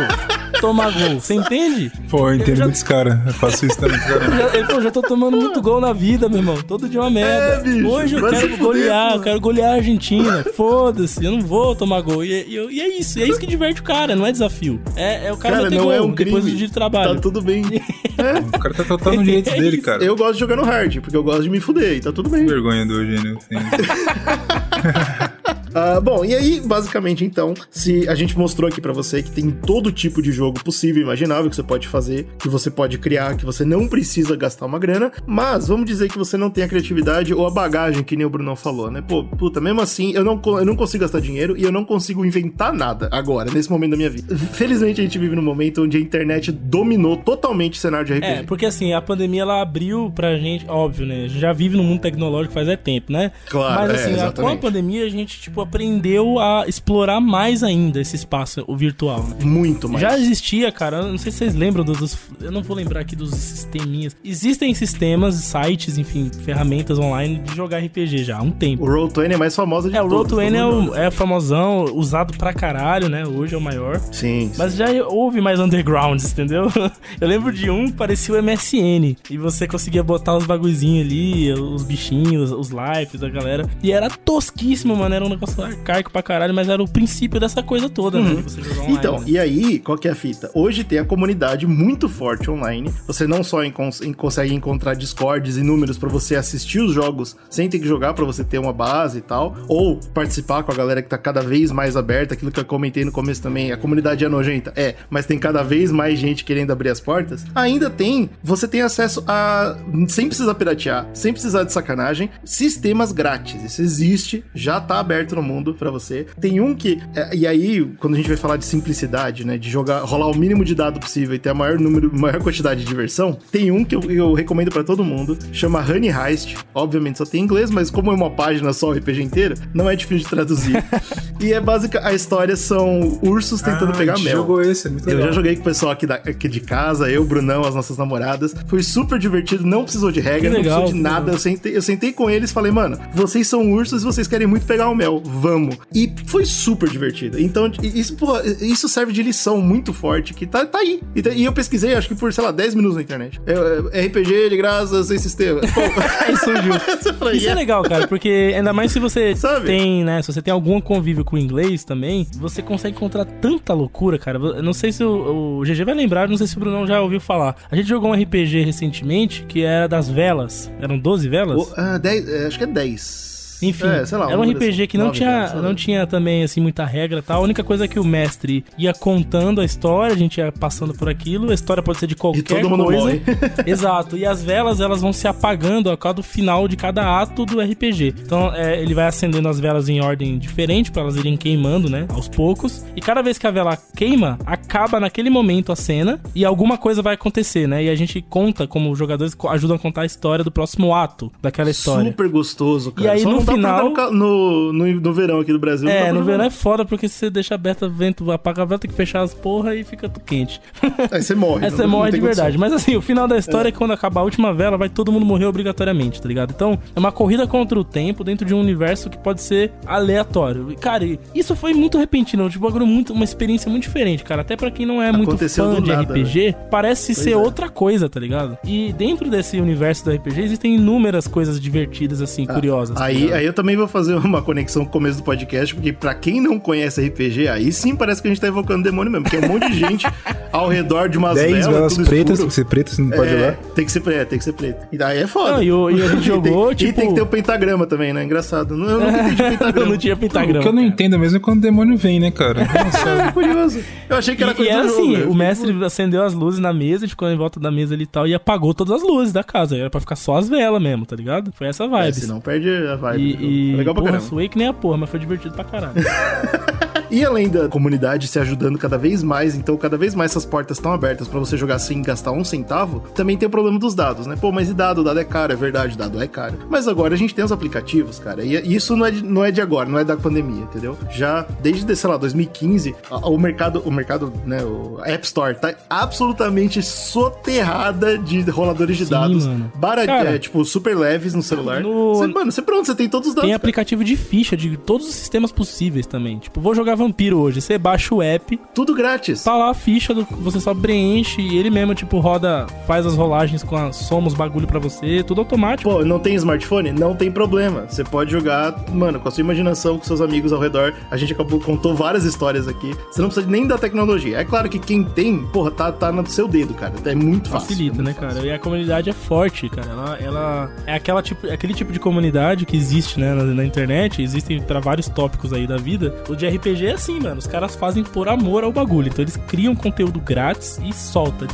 tomar gol. Você entende? Pô, eu entendo já- muitos caras. Eu faço isso também, cara. Já, ele falou, já tô tomando muito gol na vida, meu irmão. Todo dia uma merda. É, bicho, Hoje eu quero fuder, golear, eu quero golear a Argentina. Foda-se, eu não vou tomar gol. E, e eu- e é isso, e é isso que diverte o cara, não é desafio. É, é o cara, Cara, não gol é um depois crime. do dia de trabalho. Tá tudo bem. O cara tá tratando o direito dele, cara. Eu gosto de jogar no hard, porque eu gosto de me fuder, e tá tudo bem. Vergonha do Eugênio. Assim. Ah, bom, e aí, basicamente, então, se a gente mostrou aqui pra você que tem todo tipo de jogo possível e imaginável que você pode fazer, que você pode criar, que você não precisa gastar uma grana, mas vamos dizer que você não tem a criatividade ou a bagagem, que nem o Brunão falou, né? Pô, puta, mesmo assim, eu não, eu não consigo gastar dinheiro e eu não consigo inventar nada agora, nesse momento da minha vida. Felizmente, a gente vive num momento onde a internet dominou totalmente o cenário de RPG. É, porque assim, a pandemia ela abriu pra gente, óbvio, né? A gente já vive no mundo tecnológico faz é tempo, né? Claro, Mas é, assim, a- com a pandemia a gente, tipo, aprendeu a explorar mais ainda esse espaço, o virtual, né? Muito mais. Já existia, cara, não sei se vocês lembram do- dos. Eu não vou lembrar aqui dos sisteminhas. Existem sistemas, sites, enfim, ferramentas online de jogar RPG já há um tempo. O Roll20 é mais famosa de É, o todas, Roll20 é, o, é famosão, usado pra caralho, né? Hoje é o maior. Sim, Mas já houve mais undergrounds, entendeu? Eu lembro de um que parecia o MSN. E você conseguia botar os bagulhinhos ali, os bichinhos, os lives da galera. E era tosquíssimo, mano. Era um negócio arcaico pra caralho, mas era o princípio dessa coisa toda, né? Você jogar online. Então, né? e aí, qual que é a fita? Hoje tem a comunidade muito forte online. Você não só encon- en- consegue encontrar discords e números pra você assistir os jogos sem ter que jogar pra você ter uma base e tal, ou participar com a galera que tá cada vez mais aberta, aquilo que eu comentei no começo também, a comunidade é nojenta, é, mas tem cada vez mais gente querendo abrir as portas. Ainda tem, você tem acesso a sem precisar piratear, sem precisar de sacanagem, sistemas grátis. Isso existe, já tá aberto no mundo pra você. Tem um que é, e aí quando a gente vai falar de simplicidade, né, de jogar, rolar o mínimo de dado possível e ter a maior número, maior quantidade de diversão, tem um que eu, eu recomendo pra todo mundo, chama Honey Heist. Obviamente só tem em inglês, mas como é uma página só o RPG inteiro, não é difícil de traduzir. e é básica, a história são ursos tentando Ah, pegar a gente mel. jogou esse, é muito Eu legal. já joguei com o pessoal aqui, da- aqui de casa, eu, Brunão, as nossas namoradas. Foi super divertido, não precisou de regra, legal, não precisou de nada. Eu sentei, eu sentei com eles e falei, mano, vocês são ursos e vocês querem muito pegar o mel, vamos. E foi super divertido. Então, isso, porra, isso serve de lição muito forte que tá, tá aí. E, e eu pesquisei, acho que por, sei lá, 10 minutos na internet. É, é RPG de graça, sem sistema. Pô, surgiu. Isso é "Yeah." legal, cara, porque ainda mais se você Sabe? tem, né? Se você tem algum convívio com o inglês também, você consegue encontrar tanta loucura, cara. Eu não sei se o, o GG vai lembrar, não sei se o Brunão já ouviu falar. A gente jogou um RPG recentemente que era das velas. Eram 12 velas? O- 10, é, acho que é 10. Enfim, É, lá, era um RPG assim, que não tinha, não tinha também assim muita regra e tal. A única coisa é que o mestre ia contando a história, a gente ia passando por aquilo. A história pode ser de qualquer E todo mundo coisa. morre. Exato. E as velas elas vão se apagando a cada final de cada ato do RPG. Então é, ele vai acendendo as velas em ordem diferente para elas irem queimando, né, aos poucos. E cada vez que a vela queima, acaba naquele momento a cena e alguma coisa vai acontecer, né? E a gente conta como os jogadores ajudam a contar a história do próximo ato daquela história. Super gostoso, cara. E aí, Só no final- no no, no, verão aqui do Brasil. não É, pra no verão é foda porque se você deixa aberta vento, apaga a vela, tem que fechar as porra e fica tudo quente. Aí você morre. Aí não- você não morre tem de verdade. condição. Mas assim, o final da história é que quando acabar a última vela, vai todo mundo morrer obrigatoriamente, tá ligado? Então, é uma corrida contra o tempo dentro de um universo que pode ser aleatório. Cara, isso foi muito repentino, tipo, bagulho muito, uma experiência muito diferente, cara. Até pra quem não é muito Aconteceu fã de nada, RPG, parece ser é. outra coisa, tá ligado? E dentro desse universo do RPG existem inúmeras coisas divertidas, assim, curiosas. tá Aí, ligado? Aí eu também vou fazer uma conexão com o começo do podcast, porque pra quem não conhece RPG, aí sim parece que a gente tá evocando demônio mesmo, porque é um monte de gente ao redor de umas 10 velas, velas pretas, tem escuro. que ser preta, você não pode é, tem que ser preto, tem que ser preto. E daí é foda. Não, e o- e a gente jogou, tem, E tipo- tem que ter o pentagrama também, né? Engraçado. Não, eu nunca entendi pentagrama. não tinha O pentagrama. que eu não entendo mesmo é quando o demônio vem, né, cara? Nossa, É curioso. Eu achei que era E, e coisa era do jogo. assim, né? Eu o mestre acendeu as luzes na mesa, a gente ficou em volta da mesa ali e tal, e apagou todas as luzes da casa. Era pra ficar só as velas mesmo, tá ligado? Foi essa É, vibe. senão perde a vibe. jogo. e, É e legal pra porra, caramba. suei que nem a porra, mas foi divertido pra caralho. E além da comunidade se ajudando cada vez mais, então cada vez mais essas portas estão abertas pra você jogar sem gastar um centavo, também tem o problema dos dados, né? Pô, mas e dado? Dado é caro, é verdade, dado é caro. Mas agora a gente tem os aplicativos, cara, e isso não é de, não é de agora, não é da pandemia, entendeu? Já desde, sei lá, 2015, a- o mercado, o mercado, né, o App Store tá absolutamente soterrada de roladores de Sim, dados. Bara- Cara, é, tipo, super leves no celular. no- Você- mano, você pronto, você tem todos os dados. Tem cara. aplicativo de ficha de todos os sistemas possíveis também. Tipo, vou jogar vampiro hoje. Você baixa o app, Tudo grátis. tá lá a ficha do, você só preenche e ele mesmo, tipo, roda, faz as rolagens com a soma, os bagulho pra você, tudo automático. Pô, não tem smartphone? Não tem problema. Você pode jogar, mano, com a sua imaginação, com seus amigos ao redor. A gente acabou, contou várias histórias aqui. Você não precisa nem da tecnologia. É claro que quem tem, porra, tá, tá no seu dedo, cara. É muito fácil. Facilita, é né, muito cara? fácil. E a comunidade é forte, cara. Ela, ela é aquela tipo, é aquele tipo de comunidade que existe, né, na, na internet. Existem pra vários tópicos aí da vida. O de RPG é assim, mano. Os caras fazem por amor ao bagulho. Então eles criam conteúdo grátis e solta.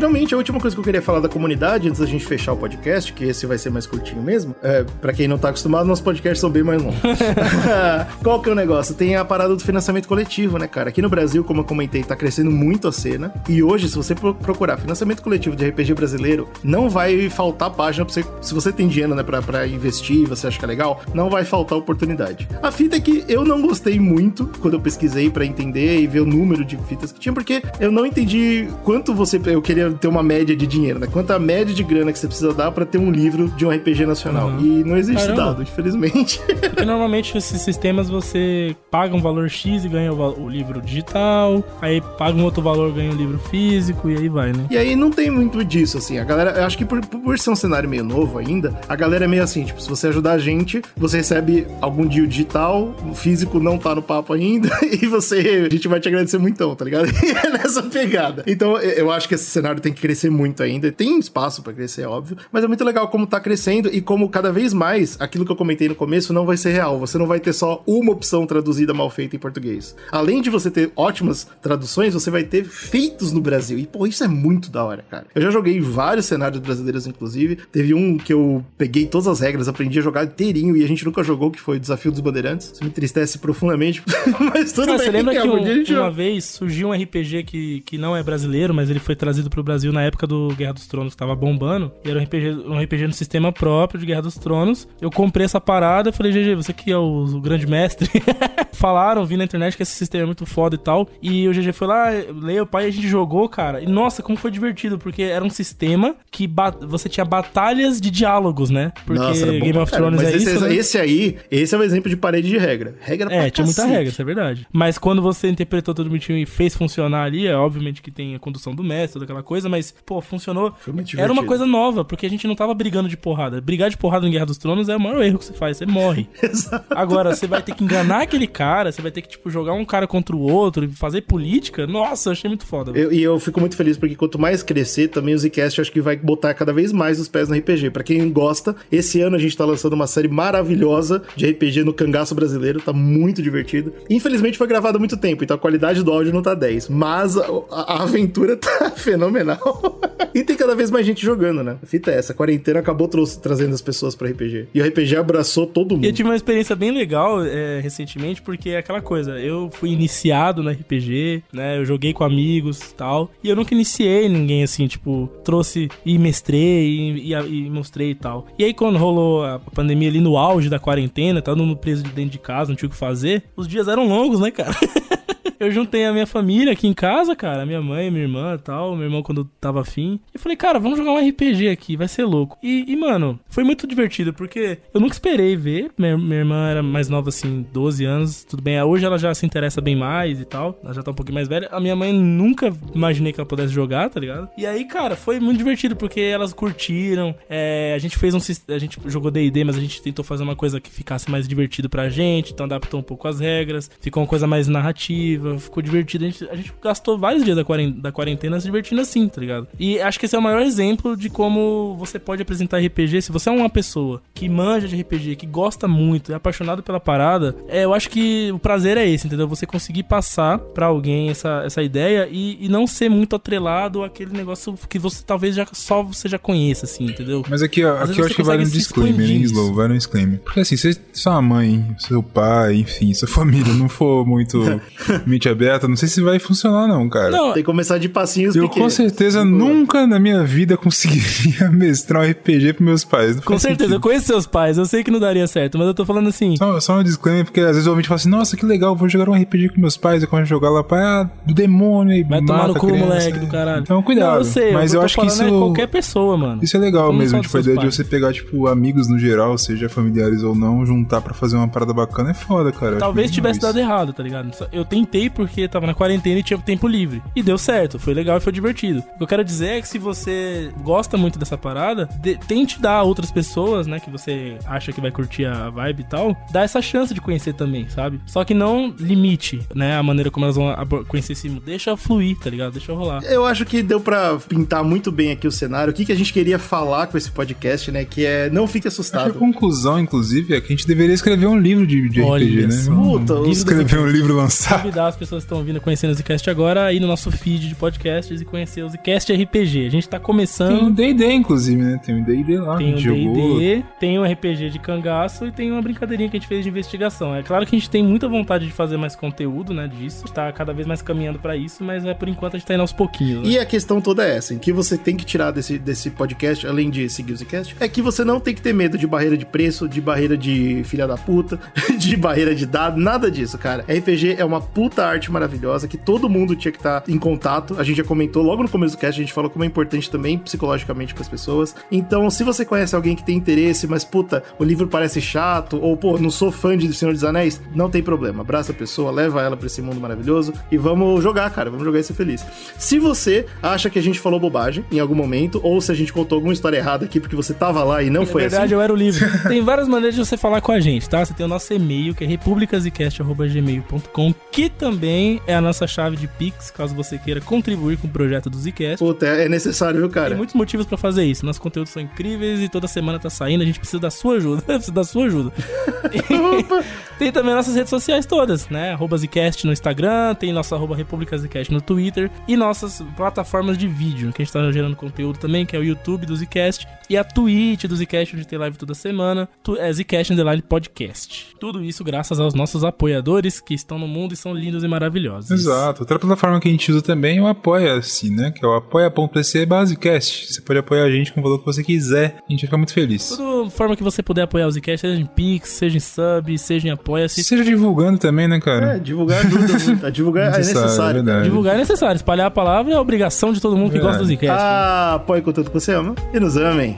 Finalmente, a última coisa que eu queria falar da comunidade, antes da gente fechar o podcast, que esse vai ser mais curtinho mesmo. É, pra quem não tá acostumado, nossos podcasts são bem mais longos. Qual que é o negócio? Tem a parada do financiamento coletivo, né, cara? Aqui no Brasil, como eu comentei, tá crescendo muito a cena. E hoje, se você pro- procurar financiamento coletivo de RPG brasileiro, não vai faltar página pra você. Se você tem dinheiro, né, pra, pra investir, você acha que é legal, não vai faltar oportunidade. A fita é que eu não gostei muito quando eu pesquisei pra entender e ver o número de fitas que tinha, porque eu não entendi quanto você. Eu queria ter uma média de dinheiro, né? Quanto a média de grana que você precisa dar pra ter um livro de um RPG nacional. Uhum. E não existe Caramba. dado, infelizmente. Porque normalmente esses sistemas você paga um valor X e ganha o, o livro digital, aí paga um outro valor ganha o livro físico e aí vai, né? E aí não tem muito disso, assim. A galera, eu acho que por, por ser um cenário meio novo ainda, a galera é meio assim, tipo, se você ajudar a gente, você recebe algum dia o digital, o físico não tá no papo ainda, e você, a gente vai te agradecer muitão, tá ligado? E é nessa pegada. Então, eu acho que esse cenário tem que crescer muito ainda. Tem espaço pra crescer, é óbvio, mas é muito legal como tá crescendo e como cada vez mais aquilo que eu comentei no começo não vai ser real. Você não vai ter só uma opção traduzida mal feita em português. Além de você ter ótimas traduções, você vai ter feitos no Brasil. E, pô, isso é muito da hora, cara. Eu já joguei vários cenários brasileiros, inclusive. Teve um que eu peguei todas as regras, aprendi a jogar inteirinho e a gente nunca jogou, que foi o Desafio dos Bandeirantes. Isso me entristece profundamente, mas tudo Cara, bem. você lembra que gente um- uma vez surgiu um RPG que, que não é brasileiro, mas ele foi trazido pro Brasil na época do Guerra dos Tronos, que tava bombando. E era um RPG, um RPG no sistema próprio de Guerra dos Tronos. Eu comprei essa parada e falei, GG, você que é o, o grande mestre. Falaram, vi na internet que esse sistema é muito foda e tal. E o GG foi lá, leu, o pai, a gente jogou, cara. E nossa, como foi divertido, porque era um sistema que você tinha batalhas de diálogos, né? Porque Nossa, bom Game of caramba. Thrones é esse, isso, né? esse aí, esse é o exemplo de parede de regra. Regra É, tinha muita regra, isso é verdade. Mas quando você interpretou tudo bonitinho e fez funcionar ali, é obviamente que tem a condução do mestre, toda aquela coisa, mas, pô, funcionou. Era uma coisa nova, porque a gente não tava brigando de porrada. Brigar de porrada em Guerra dos Tronos é o maior erro que você faz, você morre. Exato. Agora, você vai ter que enganar aquele cara, você vai ter que, tipo, jogar um cara contra o outro e fazer política. Nossa, achei muito foda. Eu- e eu fico muito feliz porque quanto mais crescer, também o Zcast acho que vai botar cada vez mais os pés no RPG. Pra quem gosta, esse ano a gente tá lançando uma série maravilhosa de RPG no cangaço brasileiro, tá muito divertido. Infelizmente foi gravado há muito tempo, então a qualidade do áudio não tá 10, mas a, a- a aventura tá fenomenal. e tem cada vez mais gente jogando, né? A fita é essa, a quarentena acabou trazendo as pessoas pro RPG. E o RPG abraçou todo mundo. E eu tive uma experiência bem legal é, recentemente, porque é aquela coisa, eu fui iniciado no RPG, né? Eu joguei com amigos e tal. E eu nunca iniciei ninguém assim, tipo, trouxe e mestrei e, e- e mostrei e tal. E aí, quando rolou a pandemia ali no auge da quarentena, todo mundo preso de dentro de casa, não tinha o que fazer, os dias eram longos, né, cara? Eu juntei a minha família aqui em casa, cara, minha mãe, minha irmã e tal, meu irmão quando tava afim. E falei, cara, vamos jogar um RPG aqui, vai ser louco. E, e, mano, foi muito divertido, porque eu nunca esperei ver. Minha, minha irmã era mais nova, assim, 12 anos, tudo bem. Hoje ela já se interessa bem mais e tal, ela já tá um pouquinho mais velha. A minha mãe nunca imaginei que ela pudesse jogar, tá ligado? E aí, cara, foi muito divertido, porque elas curtiram. é, a gente fez um. A gente jogou DD, mas a gente tentou fazer uma coisa que ficasse mais divertido pra gente, então adaptou um pouco as regras, ficou uma coisa mais narrativa, ficou divertido. A gente, a gente gastou vários dias da quaren- da quarentena se divertindo assim, tá ligado? E acho que esse é o maior exemplo de como você pode apresentar RPG. Se você é uma pessoa que manja de RPG, que gosta muito, é apaixonado pela parada, é, eu acho que o prazer é esse, entendeu? Você conseguir passar pra alguém essa, essa ideia e, e não ser muito atrelado àquele negócio que você talvez já só você já conheça, assim, entendeu? Mas aqui, ó, aqui eu acho que vale um disclaimer, hein, Slow? Vale um disclaimer. Porque assim, se sua mãe, seu pai, enfim, sua família não for muito mente aberta, não sei se vai funcionar não, cara. Não, Tem que começar de passinhos Eu pequenos. com certeza nunca na minha vida conseguiria mestrar um RPG pros meus pais. Não com certeza, eu sentido. conheço seus pais, eu sei que não daria certo, mas eu tô falando assim. Só, só um disclaimer, porque às vezes o ouvinte fala assim, nossa, que legal, vou jogar um RPG com meus pais, eu começo a jogar lá pra ah, do demônio e Vai tomar no cu, criança. moleque do caralho. Então, cuidado. Não, eu sei, mas eu tô acho que falando isso... é qualquer pessoa, mano. Isso é legal mesmo, tipo, a ideia de pais. você pegar, tipo, amigos no geral, seja familiares ou não, juntar pra fazer uma parada bacana é foda, cara. Eu Talvez tivesse dado errado, tá ligado? Eu tentei porque tava na quarentena e tinha tempo livre. E deu certo, foi legal e foi divertido. O que eu quero dizer é que se você gosta muito dessa parada, de- tente dar a outras pessoas, né, que você acha que vai curtir a vibe e tal, dar essa chance de conhecer também, sabe? Só que não limite, né, a maneira como elas vão conhecer esse mundo. Deixa fluir, tá ligado? Deixa rolar. Eu acho que deu pra pintar muito bem aqui o cenário. O que, que a gente queria falar com esse podcast, né? Que é não fique que a assustado. conclusão, inclusive, é que a gente deveria escrever um livro de, de Olha RPG, né? Puta, livro escrever um livro lançado. Convidar as pessoas que estão vindo conhecendo o Zcast agora aí no nosso feed de podcasts e conhecer o Zcast RPG. A gente tá Tem começando. um D&D, inclusive, né? Tem um D&D lá, Tem um. D&D, tem um RPG de cangaço e tem uma brincadeirinha que a gente fez de investigação. É claro que a gente tem muita vontade de fazer mais conteúdo, né, disso. Tá cada vez mais caminhando pra isso, mas é por enquanto a gente tá indo aos pouquinhos, né? E a questão toda é essa, em que você tem que tirar desse, desse podcast, além de seguir o Zcast, é que você não tem que ter medo de barreira de preço, de barreira de filha da puta, de barreira de dado, nada disso, cara. RPG é uma puta arte maravilhosa que todo mundo tinha que estar em contato. A gente já comentou logo no começo do cast, a gente falou como é importante também psicologicamente para as pessoas. Então, se você conhece alguém que tem interesse, mas puta, o livro parece chato, ou pô, não sou fã de Senhor dos Anéis, não tem problema. Abraça a pessoa, leva ela pra esse mundo maravilhoso e vamos jogar, cara. Vamos jogar e ser feliz. Se você acha que a gente falou bobagem em algum momento, ou se a gente contou alguma história errada aqui porque você tava lá e não Na foi verdade, assim. eu era o livro. Tem várias maneiras de você falar com a gente, tá? Você tem o nosso e-mail, que é republicasicast.gmail.com, que também é a nossa chave de Pix, caso você queira contribuir com o projeto do Zcast. Puta, é necessário, viu, Tem cara? muitos motivos pra fazer isso. Nossos conteúdos são incríveis e toda semana tá saindo. A gente precisa da sua ajuda. precisa da sua ajuda. Tem também nossas redes sociais todas, né? Arroba Zcast no Instagram, tem nossa arroba República Zcast no Twitter e nossas plataformas de vídeo, que a gente tá gerando conteúdo também, que é o YouTube do Zcast e a Twitch do Zcast, onde tem live toda semana. É Zcast Underline Podcast. Tudo isso graças aos nossos apoiadores que estão no mundo e são lindos e maravilhosos. Exato. Outra plataforma que a gente usa também é o Apoia-se, né? Que é o apoia.se basecast. Você pode apoiar a gente com o valor que você quiser. A gente vai ficar muito feliz. Toda forma que você puder apoiar o Zcast, seja em Pix, seja em Sub, seja em Apoia-se. Seja divulgando também, né, cara? É, divulgar ajuda muito. Divulgar é Necessário, é verdade. Divulgar é necessário, espalhar a palavra é obrigação de todo mundo que gosta do Zcast. Ah, apoie o conteúdo que você ama e nos amem.